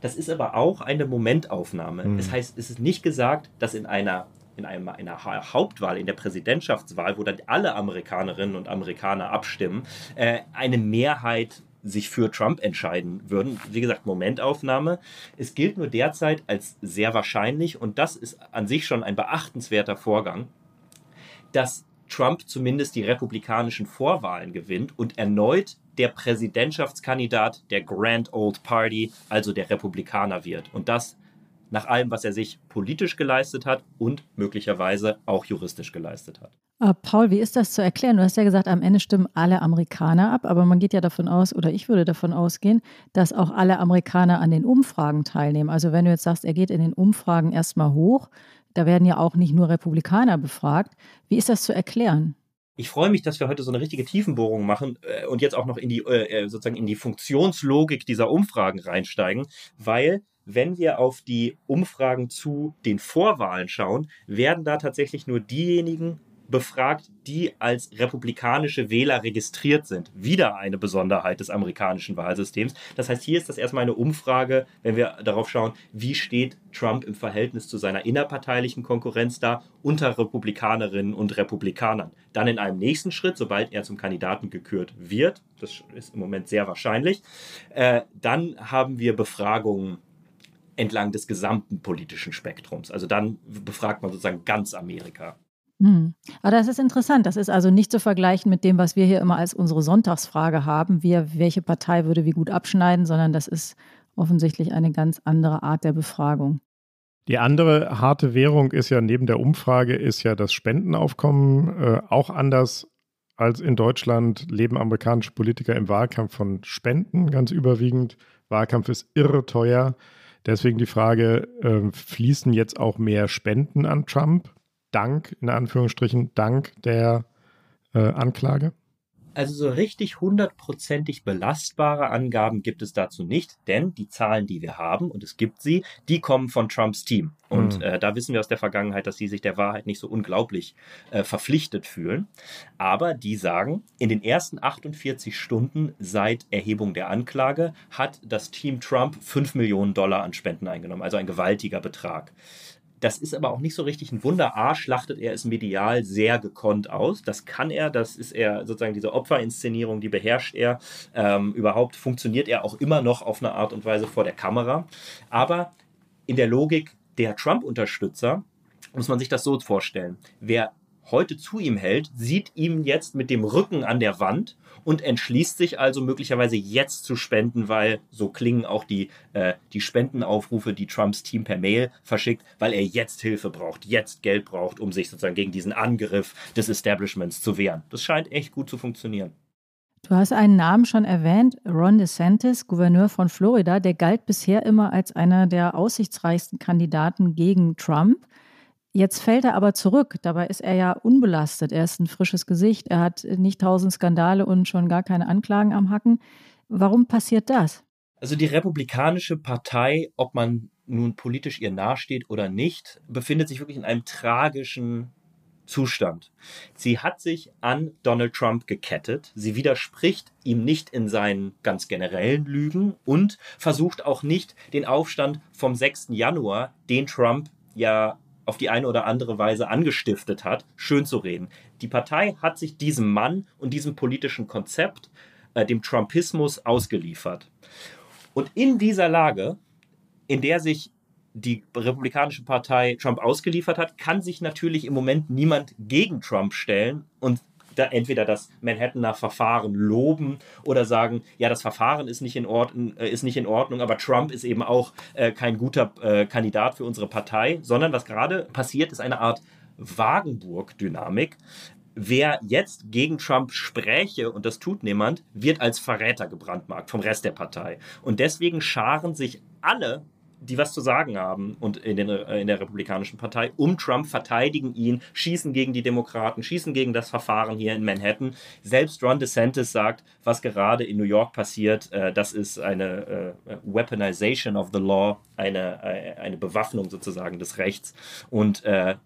Das ist aber auch eine Momentaufnahme. Mhm. Das heißt, es ist nicht gesagt, dass in einer in einer, einer Hauptwahl, in der Präsidentschaftswahl, wo dann alle Amerikanerinnen und Amerikaner abstimmen, äh, eine Mehrheit sich für Trump entscheiden würden. Wie gesagt, Momentaufnahme. Es gilt nur derzeit als sehr wahrscheinlich, und das ist an sich schon ein beachtenswerter Vorgang, dass Trump zumindest die republikanischen Vorwahlen gewinnt und erneut der Präsidentschaftskandidat der Grand Old Party, also der Republikaner wird. Und das nach allem, was er sich politisch geleistet hat und möglicherweise auch juristisch geleistet hat. Aber Paul, wie ist das zu erklären? Du hast ja gesagt, am Ende stimmen alle Amerikaner ab, aber man geht ja davon aus, oder ich würde davon ausgehen, dass auch alle Amerikaner an den Umfragen teilnehmen. Also wenn du jetzt sagst, er geht in den Umfragen erstmal hoch, da werden ja auch nicht nur Republikaner befragt. Wie ist das zu erklären? Ich freue mich, dass wir heute so eine richtige Tiefenbohrung machen äh, und jetzt auch noch in die äh, äh sozusagen in die Funktionslogik dieser Umfragen reinsteigen, weil wenn wir auf die Umfragen zu den Vorwahlen schauen, werden da tatsächlich nur diejenigen befragt, die als republikanische Wähler registriert sind. Wieder eine Besonderheit des amerikanischen Wahlsystems. Das heißt, hier ist das erstmal eine Umfrage, wenn wir darauf schauen, wie steht Trump im Verhältnis zu seiner innerparteilichen Konkurrenz da unter Republikanerinnen und Republikanern. Dann in einem nächsten Schritt, sobald er zum Kandidaten gekürt wird, das ist im Moment sehr wahrscheinlich, äh, dann haben wir Befragungen entlang des gesamten politischen Spektrums. Also dann befragt man sozusagen ganz Amerika. Hm. Aber das ist interessant. Das ist also nicht zu vergleichen mit dem, was wir hier immer als unsere Sonntagsfrage haben. Wir, welche Partei würde wie gut abschneiden, sondern das ist offensichtlich eine ganz andere Art der Befragung. Die andere harte Währung ist ja neben der Umfrage ist ja das Spendenaufkommen. Äh, auch anders als in Deutschland leben amerikanische Politiker im Wahlkampf von Spenden ganz überwiegend. Wahlkampf ist irre teuer. Deswegen die Frage, äh, fließen jetzt auch mehr Spenden an Trump? Dank, in Anführungsstrichen, dank der äh, Anklage? Also so richtig hundertprozentig belastbare Angaben gibt es dazu nicht, denn die Zahlen, die wir haben, und es gibt sie, die kommen von Trumps Team. Und mhm. äh, da wissen wir aus der Vergangenheit, dass sie sich der Wahrheit nicht so unglaublich äh, verpflichtet fühlen. Aber die sagen, in den ersten 48 Stunden seit Erhebung der Anklage hat das Team Trump 5 Millionen Dollar an Spenden eingenommen, also ein gewaltiger Betrag. Das ist aber auch nicht so richtig ein Wunder. A, schlachtet er es medial sehr gekonnt aus. Das kann er, das ist er sozusagen diese Opferinszenierung, die beherrscht er. Ähm, überhaupt funktioniert er auch immer noch auf eine Art und Weise vor der Kamera. Aber in der Logik der Trump-Unterstützer muss man sich das so vorstellen. Wer heute zu ihm hält, sieht ihm jetzt mit dem Rücken an der Wand und entschließt sich also möglicherweise jetzt zu spenden, weil so klingen auch die, äh, die Spendenaufrufe, die Trumps Team per Mail verschickt, weil er jetzt Hilfe braucht, jetzt Geld braucht, um sich sozusagen gegen diesen Angriff des Establishments zu wehren. Das scheint echt gut zu funktionieren. Du hast einen Namen schon erwähnt, Ron DeSantis, Gouverneur von Florida, der galt bisher immer als einer der aussichtsreichsten Kandidaten gegen Trump. Jetzt fällt er aber zurück. Dabei ist er ja unbelastet. Er ist ein frisches Gesicht. Er hat nicht tausend Skandale und schon gar keine Anklagen am Hacken. Warum passiert das? Also die Republikanische Partei, ob man nun politisch ihr nahesteht oder nicht, befindet sich wirklich in einem tragischen Zustand. Sie hat sich an Donald Trump gekettet. Sie widerspricht ihm nicht in seinen ganz generellen Lügen und versucht auch nicht den Aufstand vom 6. Januar, den Trump ja auf die eine oder andere Weise angestiftet hat, schön zu reden. Die Partei hat sich diesem Mann und diesem politischen Konzept, äh, dem Trumpismus, ausgeliefert. Und in dieser Lage, in der sich die Republikanische Partei Trump ausgeliefert hat, kann sich natürlich im Moment niemand gegen Trump stellen und da entweder das Manhattaner Verfahren loben oder sagen, ja, das Verfahren ist nicht in, Ordnung, äh, ist nicht in Ordnung, aber Trump ist eben auch äh, kein guter äh, Kandidat für unsere Partei, sondern was gerade passiert, ist eine Art Wagenburg-Dynamik. Wer jetzt gegen Trump spräche, und das tut niemand, wird als Verräter gebrandmarkt vom Rest der Partei. Und deswegen scharen sich alle die was zu sagen haben und in, den, äh, in der Republikanischen Partei um Trump verteidigen ihn, schießen gegen die Demokraten, schießen gegen das Verfahren hier in Manhattan. Selbst Ron DeSantis sagt, was gerade in New York passiert, äh, das ist eine äh, Weaponization of the Law, eine, äh, eine Bewaffnung sozusagen des Rechts. Und äh,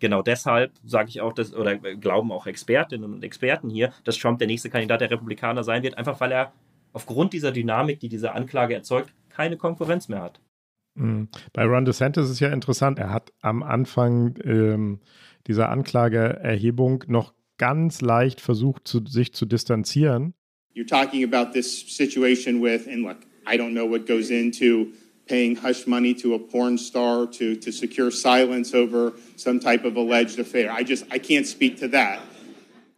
genau deshalb sage ich auch, dass, oder glauben auch Expertinnen und Experten hier, dass Trump der nächste Kandidat der Republikaner sein wird, einfach weil er aufgrund dieser Dynamik, die diese Anklage erzeugt, keine Konkurrenz mehr hat. Mhm. Bei Ron DeSantis ist es ja interessant, er hat am Anfang ähm, dieser Anklageerhebung noch ganz leicht versucht, zu, sich zu distanzieren. You're talking about this situation with, and look, I don't know what goes into paying hush money to a porn star to, to secure silence over some type of alleged affair. I just, I can't speak to that.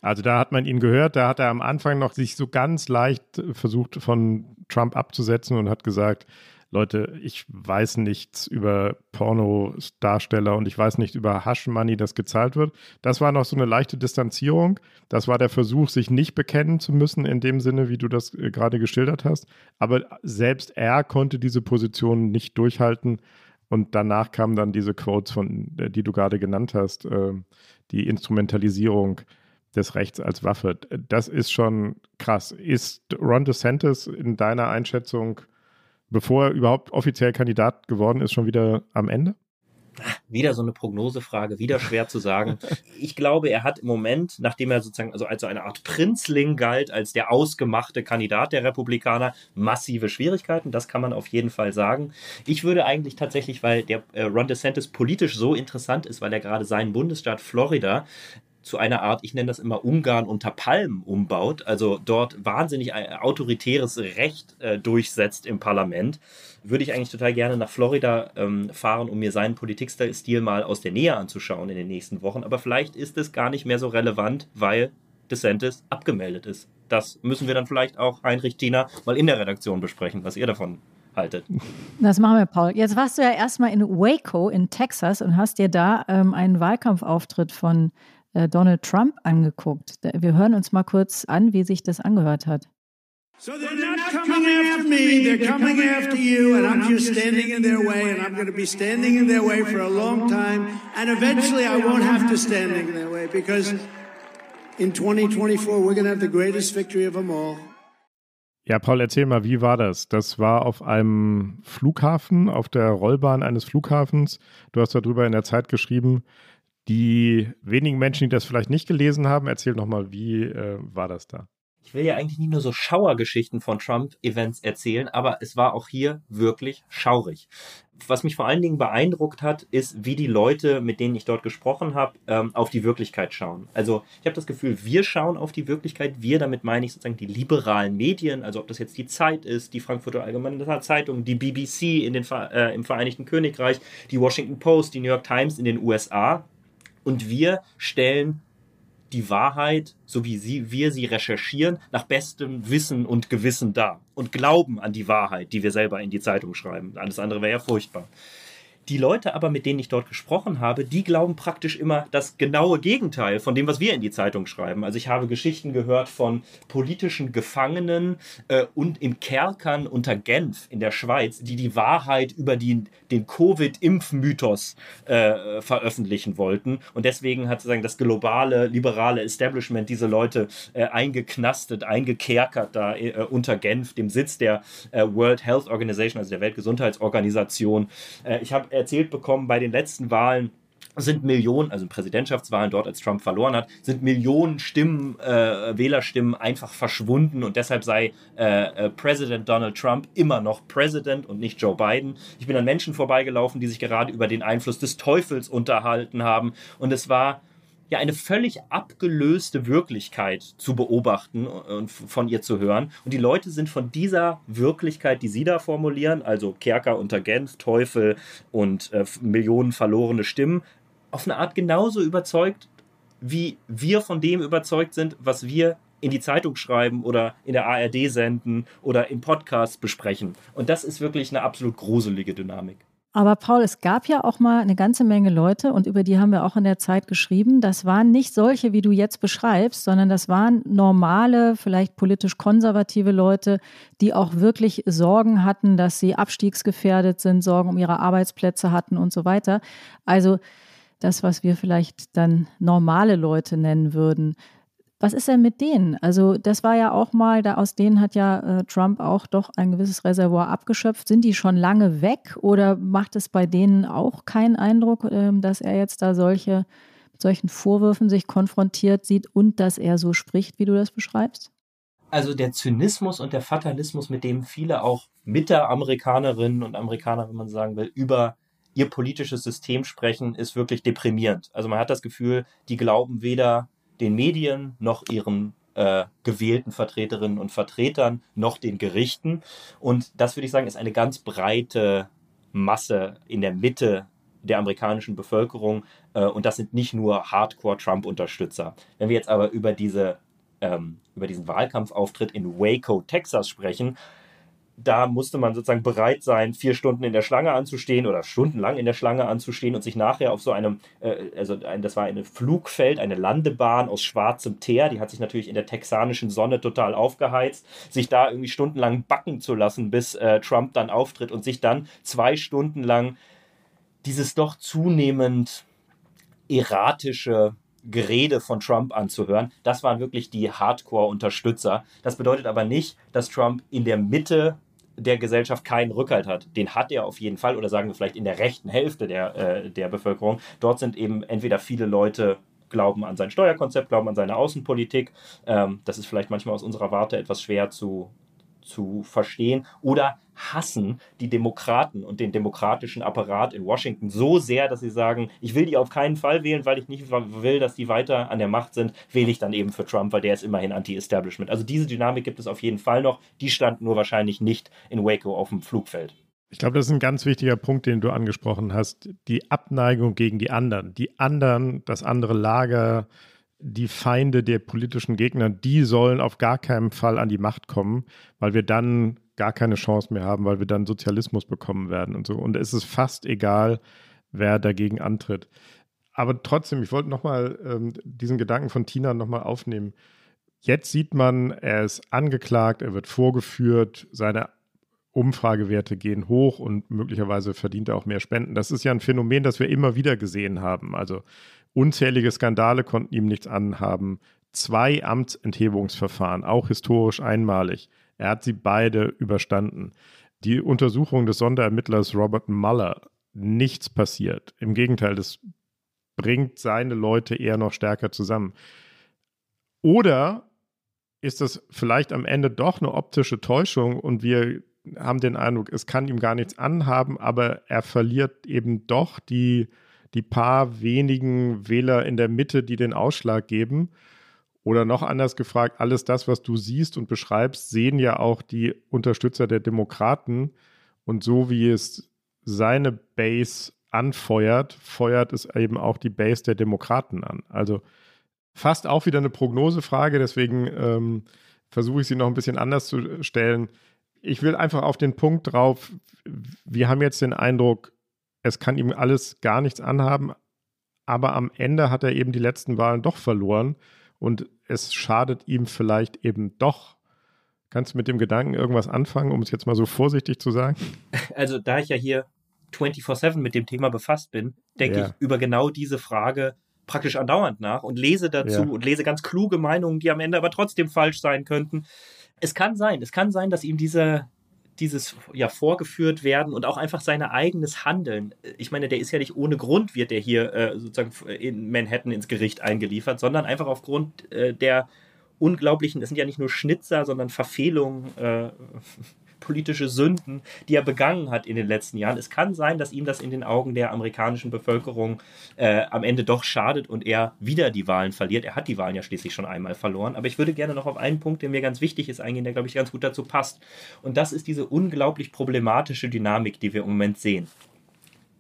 Also da hat man ihn gehört, da hat er am Anfang noch sich so ganz leicht versucht von Trump abzusetzen und hat gesagt, Leute, ich weiß nichts über Pornodarsteller und ich weiß nicht über Hush Money, das gezahlt wird. Das war noch so eine leichte Distanzierung. Das war der Versuch, sich nicht bekennen zu müssen, in dem Sinne, wie du das äh, gerade geschildert hast. Aber selbst er konnte diese Position nicht durchhalten. Und danach kamen dann diese Quotes, von, äh, die du gerade genannt hast, äh, die Instrumentalisierung des Rechts als Waffe. Das ist schon krass. Ist Ron DeSantis in deiner Einschätzung bevor er überhaupt offiziell Kandidat geworden ist, schon wieder am Ende? Wieder so eine Prognosefrage, wieder schwer zu sagen. Ich glaube, er hat im Moment, nachdem er sozusagen also als so eine Art Prinzling galt, als der ausgemachte Kandidat der Republikaner, massive Schwierigkeiten. Das kann man auf jeden Fall sagen. Ich würde eigentlich tatsächlich, weil der äh, Ron DeSantis politisch so interessant ist, weil er gerade seinen Bundesstaat Florida zu einer Art, ich nenne das immer Ungarn unter Palmen umbaut, also dort wahnsinnig autoritäres Recht äh, durchsetzt im Parlament, würde ich eigentlich total gerne nach Florida ähm, fahren, um mir seinen Politikstil mal aus der Nähe anzuschauen in den nächsten Wochen. Aber vielleicht ist es gar nicht mehr so relevant, weil DeSantis abgemeldet ist. Das müssen wir dann vielleicht auch Heinrich Tina mal in der Redaktion besprechen, was ihr davon haltet. Das machen wir, Paul. Jetzt warst du ja erstmal in Waco in Texas und hast dir da ähm, einen Wahlkampfauftritt von äh, Donald Trump angeguckt. Wir hören uns mal kurz an, wie sich das angehört hat. So they're not coming after me, they're coming after you, and I'm just standing in their way, and I'm going to be standing in their way for a long time, and eventually I won't have to stand in their way because in 2024 we're going to have the greatest victory of them all. Ja, Paul, erzähl mal, wie war das? Das war auf einem Flughafen, auf der Rollbahn eines Flughafens. Du hast darüber in der Zeit geschrieben, die wenigen Menschen, die das vielleicht nicht gelesen haben, erzähl nochmal, wie äh, war das da? Ich will ja eigentlich nicht nur so Schauergeschichten von Trump-Events erzählen, aber es war auch hier wirklich schaurig. Was mich vor allen Dingen beeindruckt hat, ist, wie die Leute, mit denen ich dort gesprochen habe, ähm, auf die Wirklichkeit schauen. Also ich habe das Gefühl, wir schauen auf die Wirklichkeit. Wir, damit meine ich sozusagen die liberalen Medien, also ob das jetzt die Zeit ist, die Frankfurter Allgemeine Zeitung, die BBC in den, äh, im Vereinigten Königreich, die Washington Post, die New York Times in den USA und wir stellen die Wahrheit, so wie sie, wir sie recherchieren, nach bestem Wissen und Gewissen dar und glauben an die Wahrheit, die wir selber in die Zeitung schreiben. Alles andere wäre ja furchtbar. Die Leute aber, mit denen ich dort gesprochen habe, die glauben praktisch immer das genaue Gegenteil von dem, was wir in die Zeitung schreiben. Also ich habe Geschichten gehört von politischen Gefangenen äh, und in Kerkern unter Genf in der Schweiz, die die Wahrheit über die, den Covid-Impfmythos äh, veröffentlichen wollten. Und deswegen hat sozusagen das globale, liberale Establishment diese Leute äh, eingeknastet, eingekerkert da äh, unter Genf, dem Sitz der äh, World Health Organization, also der Weltgesundheitsorganisation. Äh, ich habe erzählt bekommen, bei den letzten Wahlen sind Millionen, also Präsidentschaftswahlen dort, als Trump verloren hat, sind Millionen Stimmen, äh, Wählerstimmen einfach verschwunden und deshalb sei äh, äh, Präsident Donald Trump immer noch Präsident und nicht Joe Biden. Ich bin an Menschen vorbeigelaufen, die sich gerade über den Einfluss des Teufels unterhalten haben und es war ja eine völlig abgelöste Wirklichkeit zu beobachten und von ihr zu hören. Und die Leute sind von dieser Wirklichkeit, die sie da formulieren, also Kerker unter Genf, Teufel und äh, Millionen verlorene Stimmen, auf eine Art genauso überzeugt, wie wir von dem überzeugt sind, was wir in die Zeitung schreiben oder in der ARD senden oder im Podcast besprechen. Und das ist wirklich eine absolut gruselige Dynamik. Aber Paul, es gab ja auch mal eine ganze Menge Leute und über die haben wir auch in der Zeit geschrieben. Das waren nicht solche, wie du jetzt beschreibst, sondern das waren normale, vielleicht politisch konservative Leute, die auch wirklich Sorgen hatten, dass sie abstiegsgefährdet sind, Sorgen um ihre Arbeitsplätze hatten und so weiter. Also das, was wir vielleicht dann normale Leute nennen würden. Was ist denn mit denen? Also das war ja auch mal, da aus denen hat ja äh, Trump auch doch ein gewisses Reservoir abgeschöpft. Sind die schon lange weg oder macht es bei denen auch keinen Eindruck, äh, dass er jetzt da solche mit solchen Vorwürfen sich konfrontiert sieht und dass er so spricht, wie du das beschreibst? Also der Zynismus und der Fatalismus, mit dem viele auch Mitte-Amerikanerinnen und Amerikaner, wenn man sagen will, über ihr politisches System sprechen, ist wirklich deprimierend. Also man hat das Gefühl, die glauben weder den Medien noch ihren äh, gewählten Vertreterinnen und Vertretern noch den Gerichten. Und das würde ich sagen, ist eine ganz breite Masse in der Mitte der amerikanischen Bevölkerung. Äh, und das sind nicht nur Hardcore-Trump-Unterstützer. Wenn wir jetzt aber über diese ähm, über diesen Wahlkampfauftritt in Waco, Texas sprechen, da musste man sozusagen bereit sein, vier Stunden in der Schlange anzustehen oder stundenlang in der Schlange anzustehen und sich nachher auf so einem, äh, also ein, das war ein Flugfeld, eine Landebahn aus schwarzem Teer, die hat sich natürlich in der texanischen Sonne total aufgeheizt, sich da irgendwie stundenlang backen zu lassen, bis äh, Trump dann auftritt und sich dann zwei Stunden lang dieses doch zunehmend erratische Gerede von Trump anzuhören. Das waren wirklich die Hardcore-Unterstützer. Das bedeutet aber nicht, dass Trump in der Mitte der Gesellschaft keinen Rückhalt hat. Den hat er auf jeden Fall oder sagen wir vielleicht in der rechten Hälfte der, äh, der Bevölkerung. Dort sind eben entweder viele Leute glauben an sein Steuerkonzept, glauben an seine Außenpolitik. Ähm, das ist vielleicht manchmal aus unserer Warte etwas schwer zu, zu verstehen oder hassen die Demokraten und den demokratischen Apparat in Washington so sehr, dass sie sagen, ich will die auf keinen Fall wählen, weil ich nicht will, dass die weiter an der Macht sind, wähle ich dann eben für Trump, weil der ist immerhin anti-Establishment. Also diese Dynamik gibt es auf jeden Fall noch. Die stand nur wahrscheinlich nicht in Waco auf dem Flugfeld. Ich glaube, das ist ein ganz wichtiger Punkt, den du angesprochen hast. Die Abneigung gegen die anderen. Die anderen, das andere Lager, die Feinde der politischen Gegner, die sollen auf gar keinen Fall an die Macht kommen, weil wir dann gar keine Chance mehr haben, weil wir dann Sozialismus bekommen werden und so. Und es ist fast egal, wer dagegen antritt. Aber trotzdem, ich wollte nochmal ähm, diesen Gedanken von Tina nochmal aufnehmen. Jetzt sieht man, er ist angeklagt, er wird vorgeführt, seine Umfragewerte gehen hoch und möglicherweise verdient er auch mehr Spenden. Das ist ja ein Phänomen, das wir immer wieder gesehen haben. Also Unzählige Skandale konnten ihm nichts anhaben. Zwei Amtsenthebungsverfahren, auch historisch einmalig. Er hat sie beide überstanden. Die Untersuchung des Sonderermittlers Robert Mueller, nichts passiert. Im Gegenteil, das bringt seine Leute eher noch stärker zusammen. Oder ist das vielleicht am Ende doch eine optische Täuschung und wir haben den Eindruck, es kann ihm gar nichts anhaben, aber er verliert eben doch die die paar wenigen Wähler in der Mitte, die den Ausschlag geben. Oder noch anders gefragt, alles das, was du siehst und beschreibst, sehen ja auch die Unterstützer der Demokraten. Und so wie es seine Base anfeuert, feuert es eben auch die Base der Demokraten an. Also fast auch wieder eine Prognosefrage, deswegen ähm, versuche ich sie noch ein bisschen anders zu stellen. Ich will einfach auf den Punkt drauf, wir haben jetzt den Eindruck, es kann ihm alles gar nichts anhaben, aber am Ende hat er eben die letzten Wahlen doch verloren und es schadet ihm vielleicht eben doch. Kannst du mit dem Gedanken irgendwas anfangen, um es jetzt mal so vorsichtig zu sagen? Also, da ich ja hier 24-7 mit dem Thema befasst bin, denke ja. ich über genau diese Frage praktisch andauernd nach und lese dazu ja. und lese ganz kluge Meinungen, die am Ende aber trotzdem falsch sein könnten. Es kann sein, es kann sein, dass ihm diese, dieses ja vorgeführt werden und auch einfach sein eigenes Handeln. Ich meine, der ist ja nicht ohne Grund wird der hier äh, sozusagen in Manhattan ins Gericht eingeliefert, sondern einfach aufgrund äh, der unglaublichen, es sind ja nicht nur Schnitzer, sondern Verfehlungen äh, politische Sünden, die er begangen hat in den letzten Jahren. Es kann sein, dass ihm das in den Augen der amerikanischen Bevölkerung äh, am Ende doch schadet und er wieder die Wahlen verliert. Er hat die Wahlen ja schließlich schon einmal verloren. Aber ich würde gerne noch auf einen Punkt, der mir ganz wichtig ist, eingehen, der, glaube ich, ganz gut dazu passt. Und das ist diese unglaublich problematische Dynamik, die wir im Moment sehen.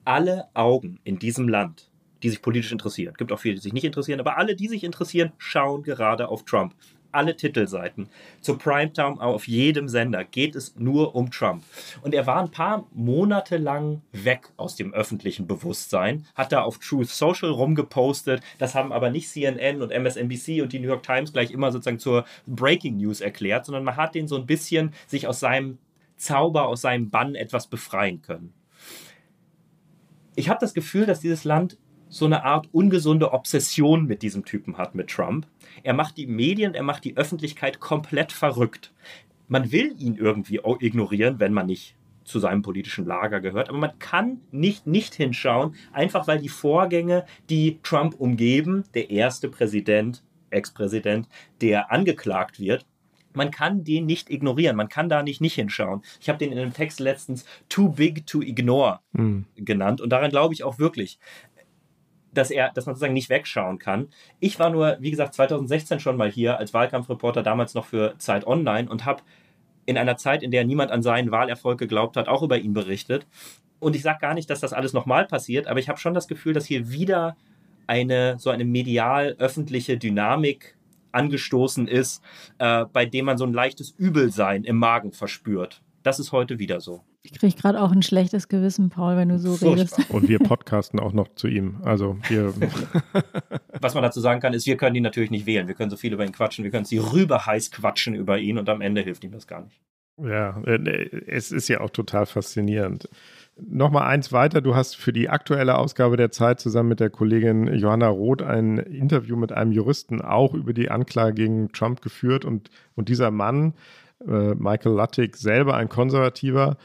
Alle Augen in diesem Land die sich politisch interessieren. Es gibt auch viele, die sich nicht interessieren, aber alle, die sich interessieren, schauen gerade auf Trump alle Titelseiten. Zur Primetime auf jedem Sender geht es nur um Trump. Und er war ein paar Monate lang weg aus dem öffentlichen Bewusstsein, hat da auf Truth Social rumgepostet. Das haben aber nicht CNN und MSNBC und die New York Times gleich immer sozusagen zur Breaking News erklärt, sondern man hat den so ein bisschen sich aus seinem Zauber, aus seinem Bann etwas befreien können. Ich habe das Gefühl, dass dieses Land so eine Art ungesunde Obsession mit diesem Typen hat, mit Trump. Er macht die Medien, er macht die Öffentlichkeit komplett verrückt. Man will ihn irgendwie ignorieren, wenn man nicht zu seinem politischen Lager gehört. Aber man kann nicht nicht hinschauen, einfach weil die Vorgänge, die Trump umgeben, der erste Präsident, Ex-Präsident, der angeklagt wird, man kann den nicht ignorieren, man kann da nicht nicht hinschauen. Ich habe den in einem Text letztens Too Big to Ignore mhm. genannt und daran glaube ich auch wirklich dass er, dass man sozusagen nicht wegschauen kann. Ich war nur, wie gesagt, 2016 schon mal hier als Wahlkampfreporter, damals noch für Zeit Online und habe in einer Zeit, in der niemand an seinen Wahlerfolg geglaubt hat, auch über ihn berichtet. Und ich sage gar nicht, dass das alles nochmal passiert, aber ich habe schon das Gefühl, dass hier wieder eine so eine medial öffentliche Dynamik angestoßen ist, äh, bei dem man so ein leichtes Übelsein im Magen verspürt. Das ist heute wieder so. Ich kriege gerade auch ein schlechtes Gewissen, Paul, wenn du so Furchtbar. redest. Und wir podcasten auch noch zu ihm. Also wir. Was man dazu sagen kann, ist, wir können ihn natürlich nicht wählen. Wir können so viel über ihn quatschen, wir können sie rüber heiß quatschen über ihn und am Ende hilft ihm das gar nicht. Ja, äh, es ist ja auch total faszinierend. Nochmal eins weiter. Du hast für die aktuelle Ausgabe der Zeit zusammen mit der Kollegin Johanna Roth ein Interview mit einem Juristen auch über die Anklage gegen Trump geführt. Und, und dieser Mann, äh, Michael Luttig, selber ein Konservativer,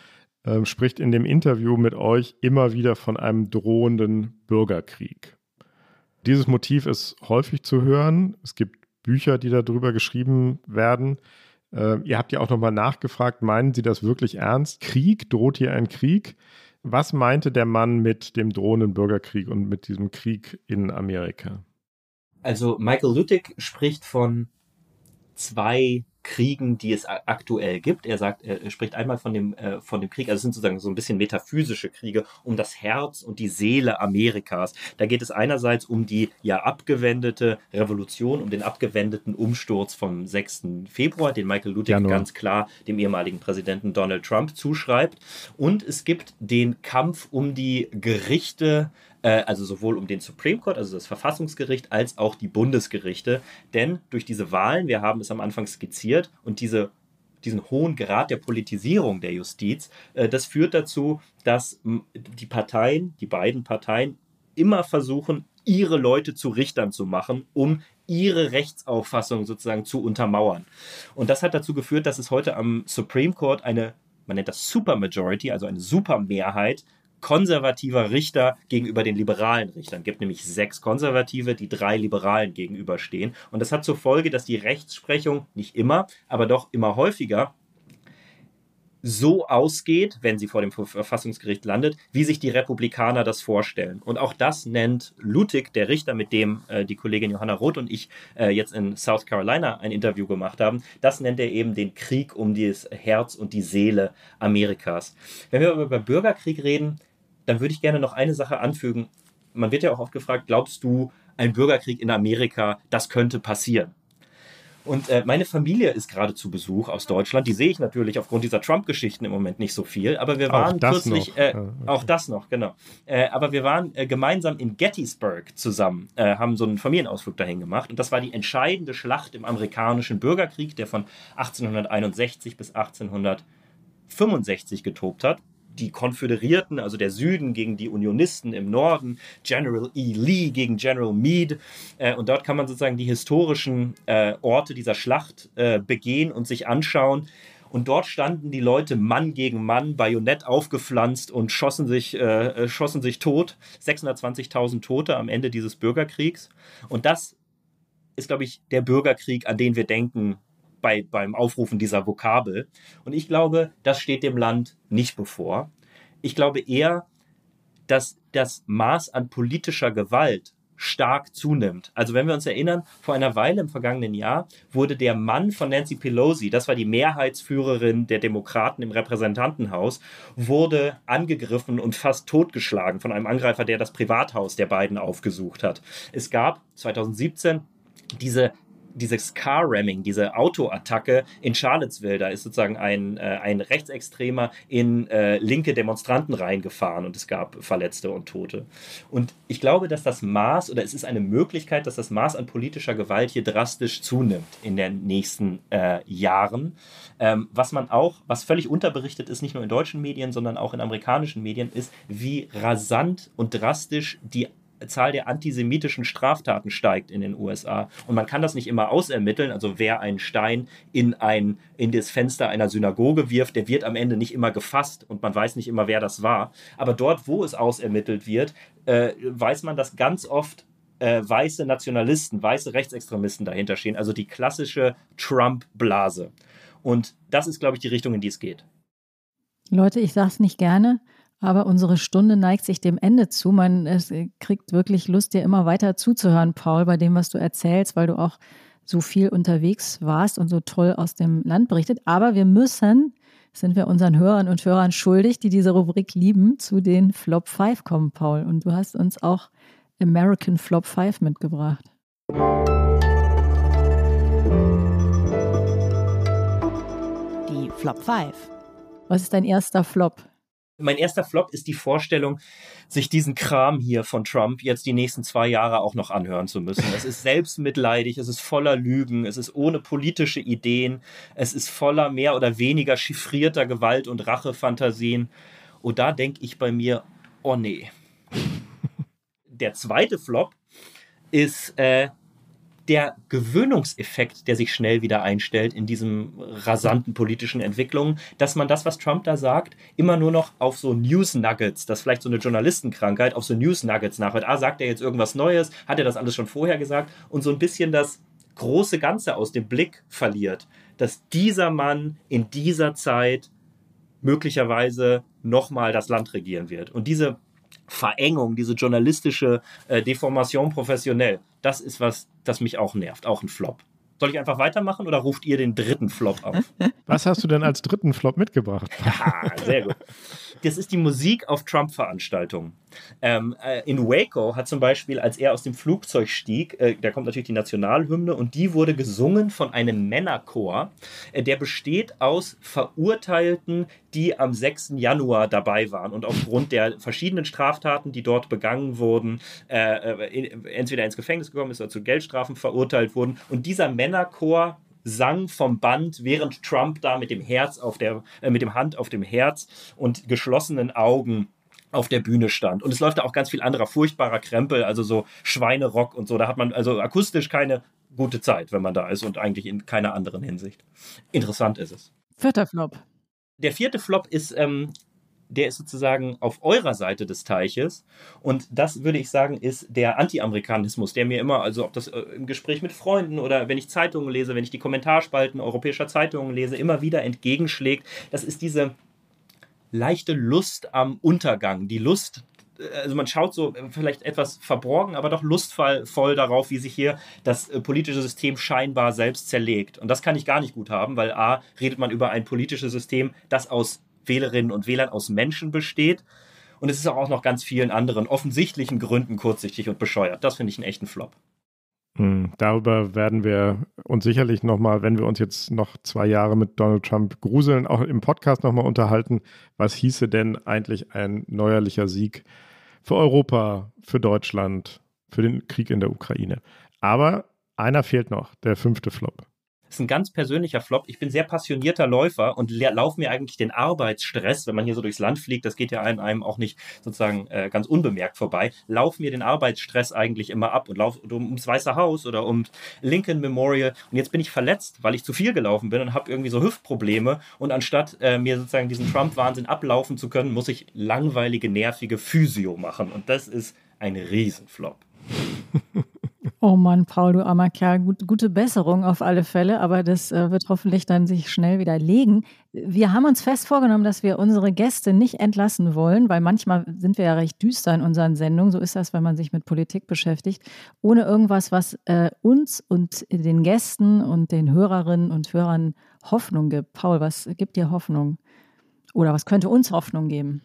äh, spricht in dem Interview mit euch immer wieder von einem drohenden Bürgerkrieg. Dieses Motiv ist häufig zu hören. Es gibt Bücher, die darüber geschrieben werden. Äh, ihr habt ja auch nochmal nachgefragt, meinen Sie das wirklich ernst? Krieg? Droht hier ein Krieg? Was meinte der Mann mit dem drohenden Bürgerkrieg und mit diesem Krieg in Amerika? Also Michael Lüttig spricht von zwei Kriegen, die es aktuell gibt. Er sagt, er spricht einmal von dem, äh, von dem Krieg, also es sind sozusagen so ein bisschen metaphysische Kriege um das Herz und die Seele Amerikas. Da geht es einerseits um die ja abgewendete Revolution, um den abgewendeten Umsturz vom 6. Februar, den Michael Ludwig Januar. ganz klar dem ehemaligen Präsidenten Donald Trump zuschreibt. Und es gibt den Kampf um die Gerichte also sowohl um den Supreme Court, also das Verfassungsgericht, als auch die Bundesgerichte. Denn durch diese Wahlen, wir haben es am Anfang skizziert, und diese diesen hohen Grad der Politisierung der Justiz, äh, das führt dazu, dass die Parteien, die beiden Parteien, immer versuchen, ihre Leute zu Richtern zu machen, um ihre Rechtsauffassung sozusagen zu untermauern. Und das hat dazu geführt, dass es heute am Supreme Court eine, man nennt das Supermajority, also eine Supermehrheit konservativer Richter gegenüber den liberalen Richtern. Es gibt nämlich sechs Konservative, die drei Liberalen gegenüberstehen. Und das hat zur Folge, dass die Rechtsprechung nicht immer, aber doch immer häufiger so ausgeht, wenn sie vor dem Verfassungsgericht landet, wie sich die Republikaner das vorstellen. Und auch das nennt Lutig, der Richter, mit dem äh, die Kollegin Johanna Roth und ich äh, jetzt in South Carolina ein Interview gemacht haben, das nennt er eben den Krieg um das Herz und die Seele Amerikas. Wenn wir über Bürgerkrieg reden, dann würde ich gerne noch eine Sache anfügen. Man wird ja auch oft gefragt, glaubst du, ein Bürgerkrieg in Amerika, das könnte passieren? Und äh, meine Familie ist gerade zu Besuch aus Deutschland. Die sehe ich natürlich aufgrund dieser Trump-Geschichten im Moment nicht so viel. Aber wir waren kürzlich, äh, okay. auch das noch, genau. Äh, aber wir waren äh, gemeinsam in Gettysburg zusammen, äh, haben so einen Familienausflug dahin gemacht. Und das war die entscheidende Schlacht im amerikanischen Bürgerkrieg, der von 1861 bis 1865 getobt hat die Konföderierten, also der Süden gegen die Unionisten im Norden, General E. Lee gegen General Meade. Äh, und dort kann man sozusagen die historischen äh, Orte dieser Schlacht äh, begehen und sich anschauen. Und dort standen die Leute Mann gegen Mann, Bajonett aufgepflanzt und schossen sich, schossen sich tot. 620.000 Tote am Ende dieses Bürgerkriegs. Und das ist, glaube ich, der Bürgerkrieg, an den wir denken, bei, beim Aufrufen dieser Vokabel. Und ich glaube, das steht dem Land nicht bevor. Ich glaube eher, dass das Maß an politischer Gewalt stark zunimmt. Also wenn wir uns erinnern, vor einer Weile im vergangenen Jahr wurde der Mann von Nancy Pelosi, das war die Mehrheitsführerin der Demokraten im Repräsentantenhaus, wurde angegriffen und fast totgeschlagen von einem Angreifer, der das Privathaus der beiden aufgesucht hat. Es gab 2017 diese dieses Car-Ramming, diese Autoattacke in Charlottesville, da ist sozusagen ein, äh, ein Rechtsextremer in äh, linke Demonstranten reingefahren und es gab Verletzte und Tote. Und ich glaube, dass das Maß, oder es ist eine Möglichkeit, dass das Maß an politischer Gewalt hier drastisch zunimmt in den nächsten äh, Jahren. Ähm, was man auch, was völlig unterberichtet ist, nicht nur in deutschen Medien, sondern auch in amerikanischen Medien, ist, wie rasant und drastisch die Zahl der antisemitischen Straftaten steigt in den USA. Und man kann das nicht immer ausermitteln. Also wer einen Stein in, ein, in das Fenster einer Synagoge wirft, der wird am Ende nicht immer gefasst und man weiß nicht immer, wer das war. Aber dort, wo es ausermittelt wird, äh, weiß man, dass ganz oft äh, weiße Nationalisten, weiße Rechtsextremisten dahinter stehen. Also die klassische Trump-Blase. Und das ist, glaube ich, die Richtung, in die es geht. Leute, ich sage es nicht gerne, aber unsere Stunde neigt sich dem Ende zu. Man es kriegt wirklich Lust, dir immer weiter zuzuhören, Paul, bei dem, was du erzählst, weil du auch so viel unterwegs warst und so toll aus dem Land berichtet. Aber wir müssen, sind wir unseren Hörern und Hörern schuldig, die diese Rubrik lieben, zu den Flop 5 kommen, Paul. Und du hast uns auch American Flop 5 mitgebracht. Die Flop 5. Was ist dein erster Flop? Mein erster Flop ist die Vorstellung, sich diesen Kram hier von Trump jetzt die nächsten zwei Jahre auch noch anhören zu müssen. Es ist selbstmitleidig, es ist voller Lügen, es ist ohne politische Ideen, es ist voller mehr oder weniger chiffrierter Gewalt und Rachefantasien. Und da denke ich bei mir, oh nee. Der zweite Flop ist äh, der Gewöhnungseffekt, der sich schnell wieder einstellt in diesem rasanten politischen Entwicklungen, dass man das, was Trump da sagt, immer nur noch auf so News Nuggets, das ist vielleicht so eine Journalistenkrankheit, auf so News Nuggets nachhört. Ah, sagt er jetzt irgendwas Neues? Hat er das alles schon vorher gesagt? Und so ein bisschen das große Ganze aus dem Blick verliert, dass dieser Mann in dieser Zeit möglicherweise nochmal das Land regieren wird. Und diese Verengung, diese journalistische äh, Deformation professionell, das ist was, das mich auch nervt, auch ein Flop. Soll ich einfach weitermachen oder ruft ihr den dritten Flop auf? Was hast du denn als dritten Flop mitgebracht? Ja, sehr gut. Das ist die Musik auf Trump-Veranstaltungen. Ähm, äh, in Waco hat zum Beispiel, als er aus dem Flugzeug stieg, äh, da kommt natürlich die Nationalhymne und die wurde gesungen von einem Männerchor, äh, der besteht aus Verurteilten, die am 6. Januar dabei waren und aufgrund der verschiedenen Straftaten, die dort begangen wurden, äh, äh, entweder ins Gefängnis gekommen ist oder zu Geldstrafen verurteilt wurden. Und dieser Männerchor sang vom Band, während Trump da mit dem Herz auf der, äh, mit dem Hand auf dem Herz und geschlossenen Augen auf der Bühne stand. Und es läuft da auch ganz viel anderer furchtbarer Krempel, also so Schweinerock und so. Da hat man also akustisch keine gute Zeit, wenn man da ist und eigentlich in keiner anderen Hinsicht. Interessant ist es. Vierter Flop. Der vierte Flop ist ähm, der ist sozusagen auf eurer Seite des Teiches. Und das würde ich sagen, ist der Anti-Amerikanismus, der mir immer, also ob das äh, im Gespräch mit Freunden oder wenn ich Zeitungen lese, wenn ich die Kommentarspalten europäischer Zeitungen lese, immer wieder entgegenschlägt. Das ist diese leichte Lust am Untergang, die Lust äh, also man schaut so äh, vielleicht etwas verborgen, aber doch lustvoll darauf, wie sich hier das politische System scheinbar selbst zerlegt. Und das kann ich gar nicht gut haben, weil a, redet man über ein politisches System, das aus Wählerinnen und Wählern aus Menschen besteht. Und es ist auch noch ganz vielen anderen offensichtlichen Gründen kurzsichtig und bescheuert. Das finde ich einen echten Flop. Hm, darüber werden wir uns sicherlich nochmal, wenn wir uns jetzt noch zwei Jahre mit Donald Trump gruseln, auch im Podcast nochmal unterhalten. Was hieße denn eigentlich ein neuerlicher Sieg für Europa, für Deutschland, für den Krieg in der Ukraine? Aber einer fehlt noch, der fünfte Flop ist ein ganz persönlicher Flop. Ich bin sehr passionierter Läufer und laufe mir eigentlich den Arbeitsstress, wenn man hier so durchs Land fliegt, das geht ja einem auch nicht sozusagen äh, ganz unbemerkt vorbei, laufe mir den Arbeitsstress eigentlich immer ab und laufe ums Weiße Haus oder ums Lincoln Memorial. Und jetzt bin ich verletzt, weil ich zu viel gelaufen bin und habe irgendwie so Hüftprobleme. Und anstatt äh, mir sozusagen diesen Trump-Wahnsinn ablaufen zu können, muss ich langweilige, nervige Physio machen. Und das ist ein Riesenflop. Oh Mann, Paul, du armer Kerl, gut, gute Besserung auf alle Fälle, aber das äh, wird hoffentlich dann sich schnell wieder legen. Wir haben uns fest vorgenommen, dass wir unsere Gäste nicht entlassen wollen, weil manchmal sind wir ja recht düster in unseren Sendungen. So ist das, wenn man sich mit Politik beschäftigt, ohne irgendwas, was äh, uns und den Gästen und den Hörerinnen und Hörern Hoffnung gibt. Paul, was gibt dir Hoffnung? Oder was könnte uns Hoffnung geben?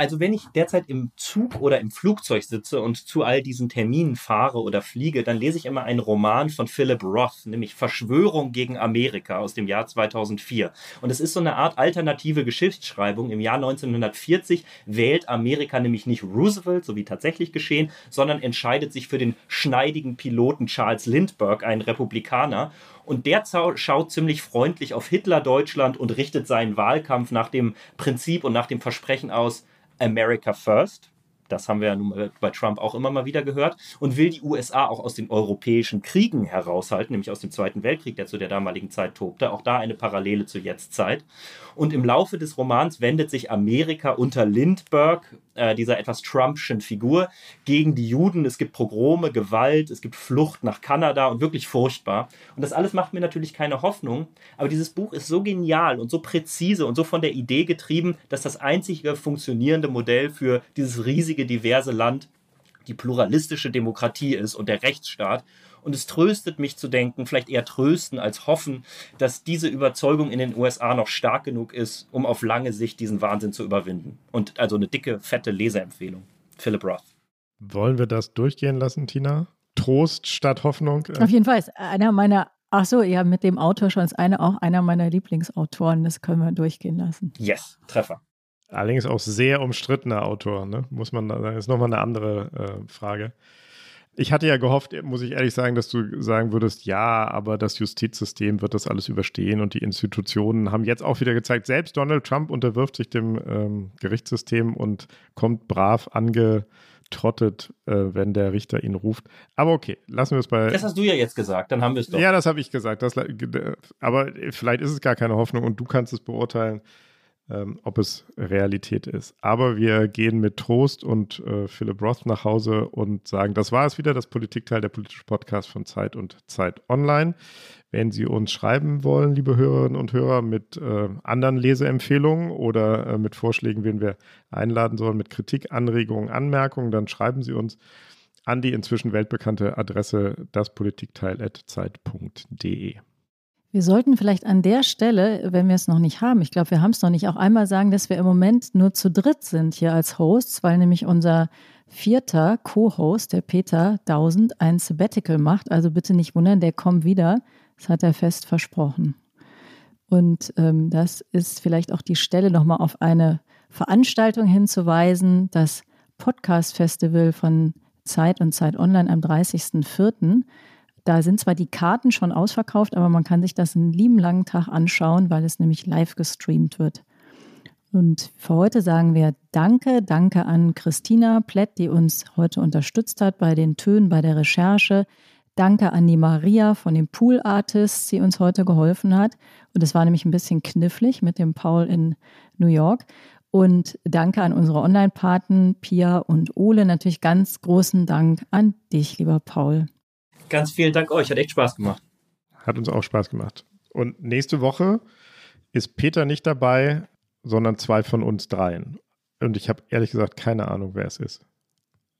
Also wenn ich derzeit im Zug oder im Flugzeug sitze und zu all diesen Terminen fahre oder fliege, dann lese ich immer einen Roman von Philip Roth, nämlich Verschwörung gegen Amerika aus dem Jahr 2004. Und es ist so eine Art alternative Geschichtsschreibung. Im Jahr 1940 wählt Amerika nämlich nicht Roosevelt, so wie tatsächlich geschehen, sondern entscheidet sich für den schneidigen Piloten Charles Lindbergh, einen Republikaner. Und der schaut ziemlich freundlich auf Hitler-Deutschland und richtet seinen Wahlkampf nach dem Prinzip und nach dem Versprechen aus, America First. Das haben wir ja nun bei Trump auch immer mal wieder gehört. Und will die USA auch aus den europäischen Kriegen heraushalten, nämlich aus dem Zweiten Weltkrieg, der zu der damaligen Zeit tobte. Auch da eine Parallele zur Jetztzeit. Und im Laufe des Romans wendet sich Amerika unter Lindbergh, äh, dieser etwas Trumpschen Figur, gegen die Juden. Es gibt Pogrome, Gewalt, es gibt Flucht nach Kanada und wirklich furchtbar. Und das alles macht mir natürlich keine Hoffnung. Aber dieses Buch ist so genial und so präzise und so von der Idee getrieben, dass das einzige funktionierende Modell für dieses riesige, diverse Land die pluralistische Demokratie ist und der Rechtsstaat. Und es tröstet mich zu denken, vielleicht eher trösten als hoffen, dass diese Überzeugung in den USA noch stark genug ist, um auf lange Sicht diesen Wahnsinn zu überwinden. Und also eine dicke, fette Leseempfehlung. Philip Roth. Wollen wir das durchgehen lassen, Tina? Trost statt Hoffnung? Auf jeden Fall. Einer meiner Ach so, ja, mit dem Autor schon ist einer auch einer meiner Lieblingsautoren. Das können wir durchgehen lassen. Yes, Treffer. Allerdings auch sehr umstrittener Autor, ne? muss man sagen. Ist nochmal eine andere äh, Frage. Ich hatte ja gehofft, muss ich ehrlich sagen, dass du sagen würdest, ja, aber das Justizsystem wird das alles überstehen und die Institutionen haben jetzt auch wieder gezeigt, selbst Donald Trump unterwirft sich dem ähm, Gerichtssystem und kommt brav angetrottet, äh, wenn der Richter ihn ruft. Aber okay, lassen wir es bei. Das hast du ja jetzt gesagt, dann haben wir es doch. Ja, das habe ich gesagt. Das, aber vielleicht ist es gar keine Hoffnung und du kannst es beurteilen ähm, ob es Realität ist. Aber wir gehen mit Trost und äh, Philip Roth nach Hause und sagen, das war es wieder, das Politikteil der politische Podcast von Zeit und Zeit Online. Wenn Sie uns schreiben wollen, liebe Hörerinnen und Hörer, mit äh, anderen Leseempfehlungen oder äh, mit Vorschlägen, wen wir einladen sollen, mit Kritik, Anregungen, Anmerkungen, dann schreiben Sie uns an die inzwischen weltbekannte Adresse daspolitikteil.zeit.de. Wir sollten vielleicht an der Stelle, wenn wir es noch nicht haben, ich glaube, wir haben es noch nicht, auch einmal sagen, dass wir im Moment nur zu dritt sind hier als Hosts, weil nämlich unser vierter Co-Host, der Peter Tausend, ein Sabbatical macht. Also bitte nicht wundern, der kommt wieder. Das hat er fest versprochen. Und ähm, das ist vielleicht auch die Stelle, nochmal auf eine Veranstaltung hinzuweisen, das Podcast-Festival von Zeit und Zeit Online am 30.04. Da sind zwar die Karten schon ausverkauft, aber man kann sich das einen lieben langen Tag anschauen, weil es nämlich live gestreamt wird. Und für heute sagen wir Danke, danke an Christina Plett, die uns heute unterstützt hat bei den Tönen, bei der Recherche. Danke an die Maria von den Pool Artists, die uns heute geholfen hat. Und es war nämlich ein bisschen knifflig mit dem Paul in New York. Und danke an unsere Online-Paten, Pia und Ole. Natürlich ganz großen Dank an dich, lieber Paul. Ganz vielen Dank euch, hat echt Spaß gemacht. Hat uns auch Spaß gemacht. Und nächste Woche ist Peter nicht dabei, sondern zwei von uns dreien. Und ich habe ehrlich gesagt keine Ahnung, wer es ist.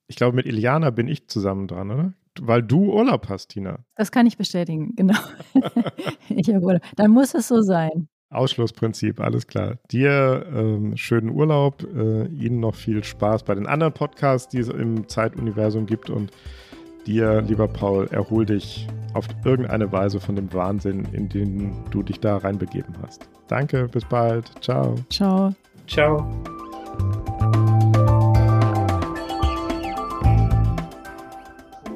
Ich glaube, mit Iliana bin ich zusammen dran, oder? Weil du Urlaub hast, Tina. Das kann ich bestätigen, genau. ich habe Urlaub. Dann muss es so sein. Ausschlussprinzip, alles klar. Dir ähm, schönen Urlaub, äh, Ihnen noch viel Spaß bei den anderen Podcasts, die es im Zeituniversum gibt und dir, lieber Paul, erhol dich auf irgendeine Weise von dem Wahnsinn, in den du dich da reinbegeben hast. Danke, bis bald. Ciao. Ciao. Ciao.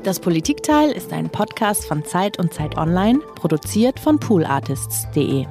Das Politikteil ist ein Podcast von Zeit und Zeit Online, produziert von poolartists.de.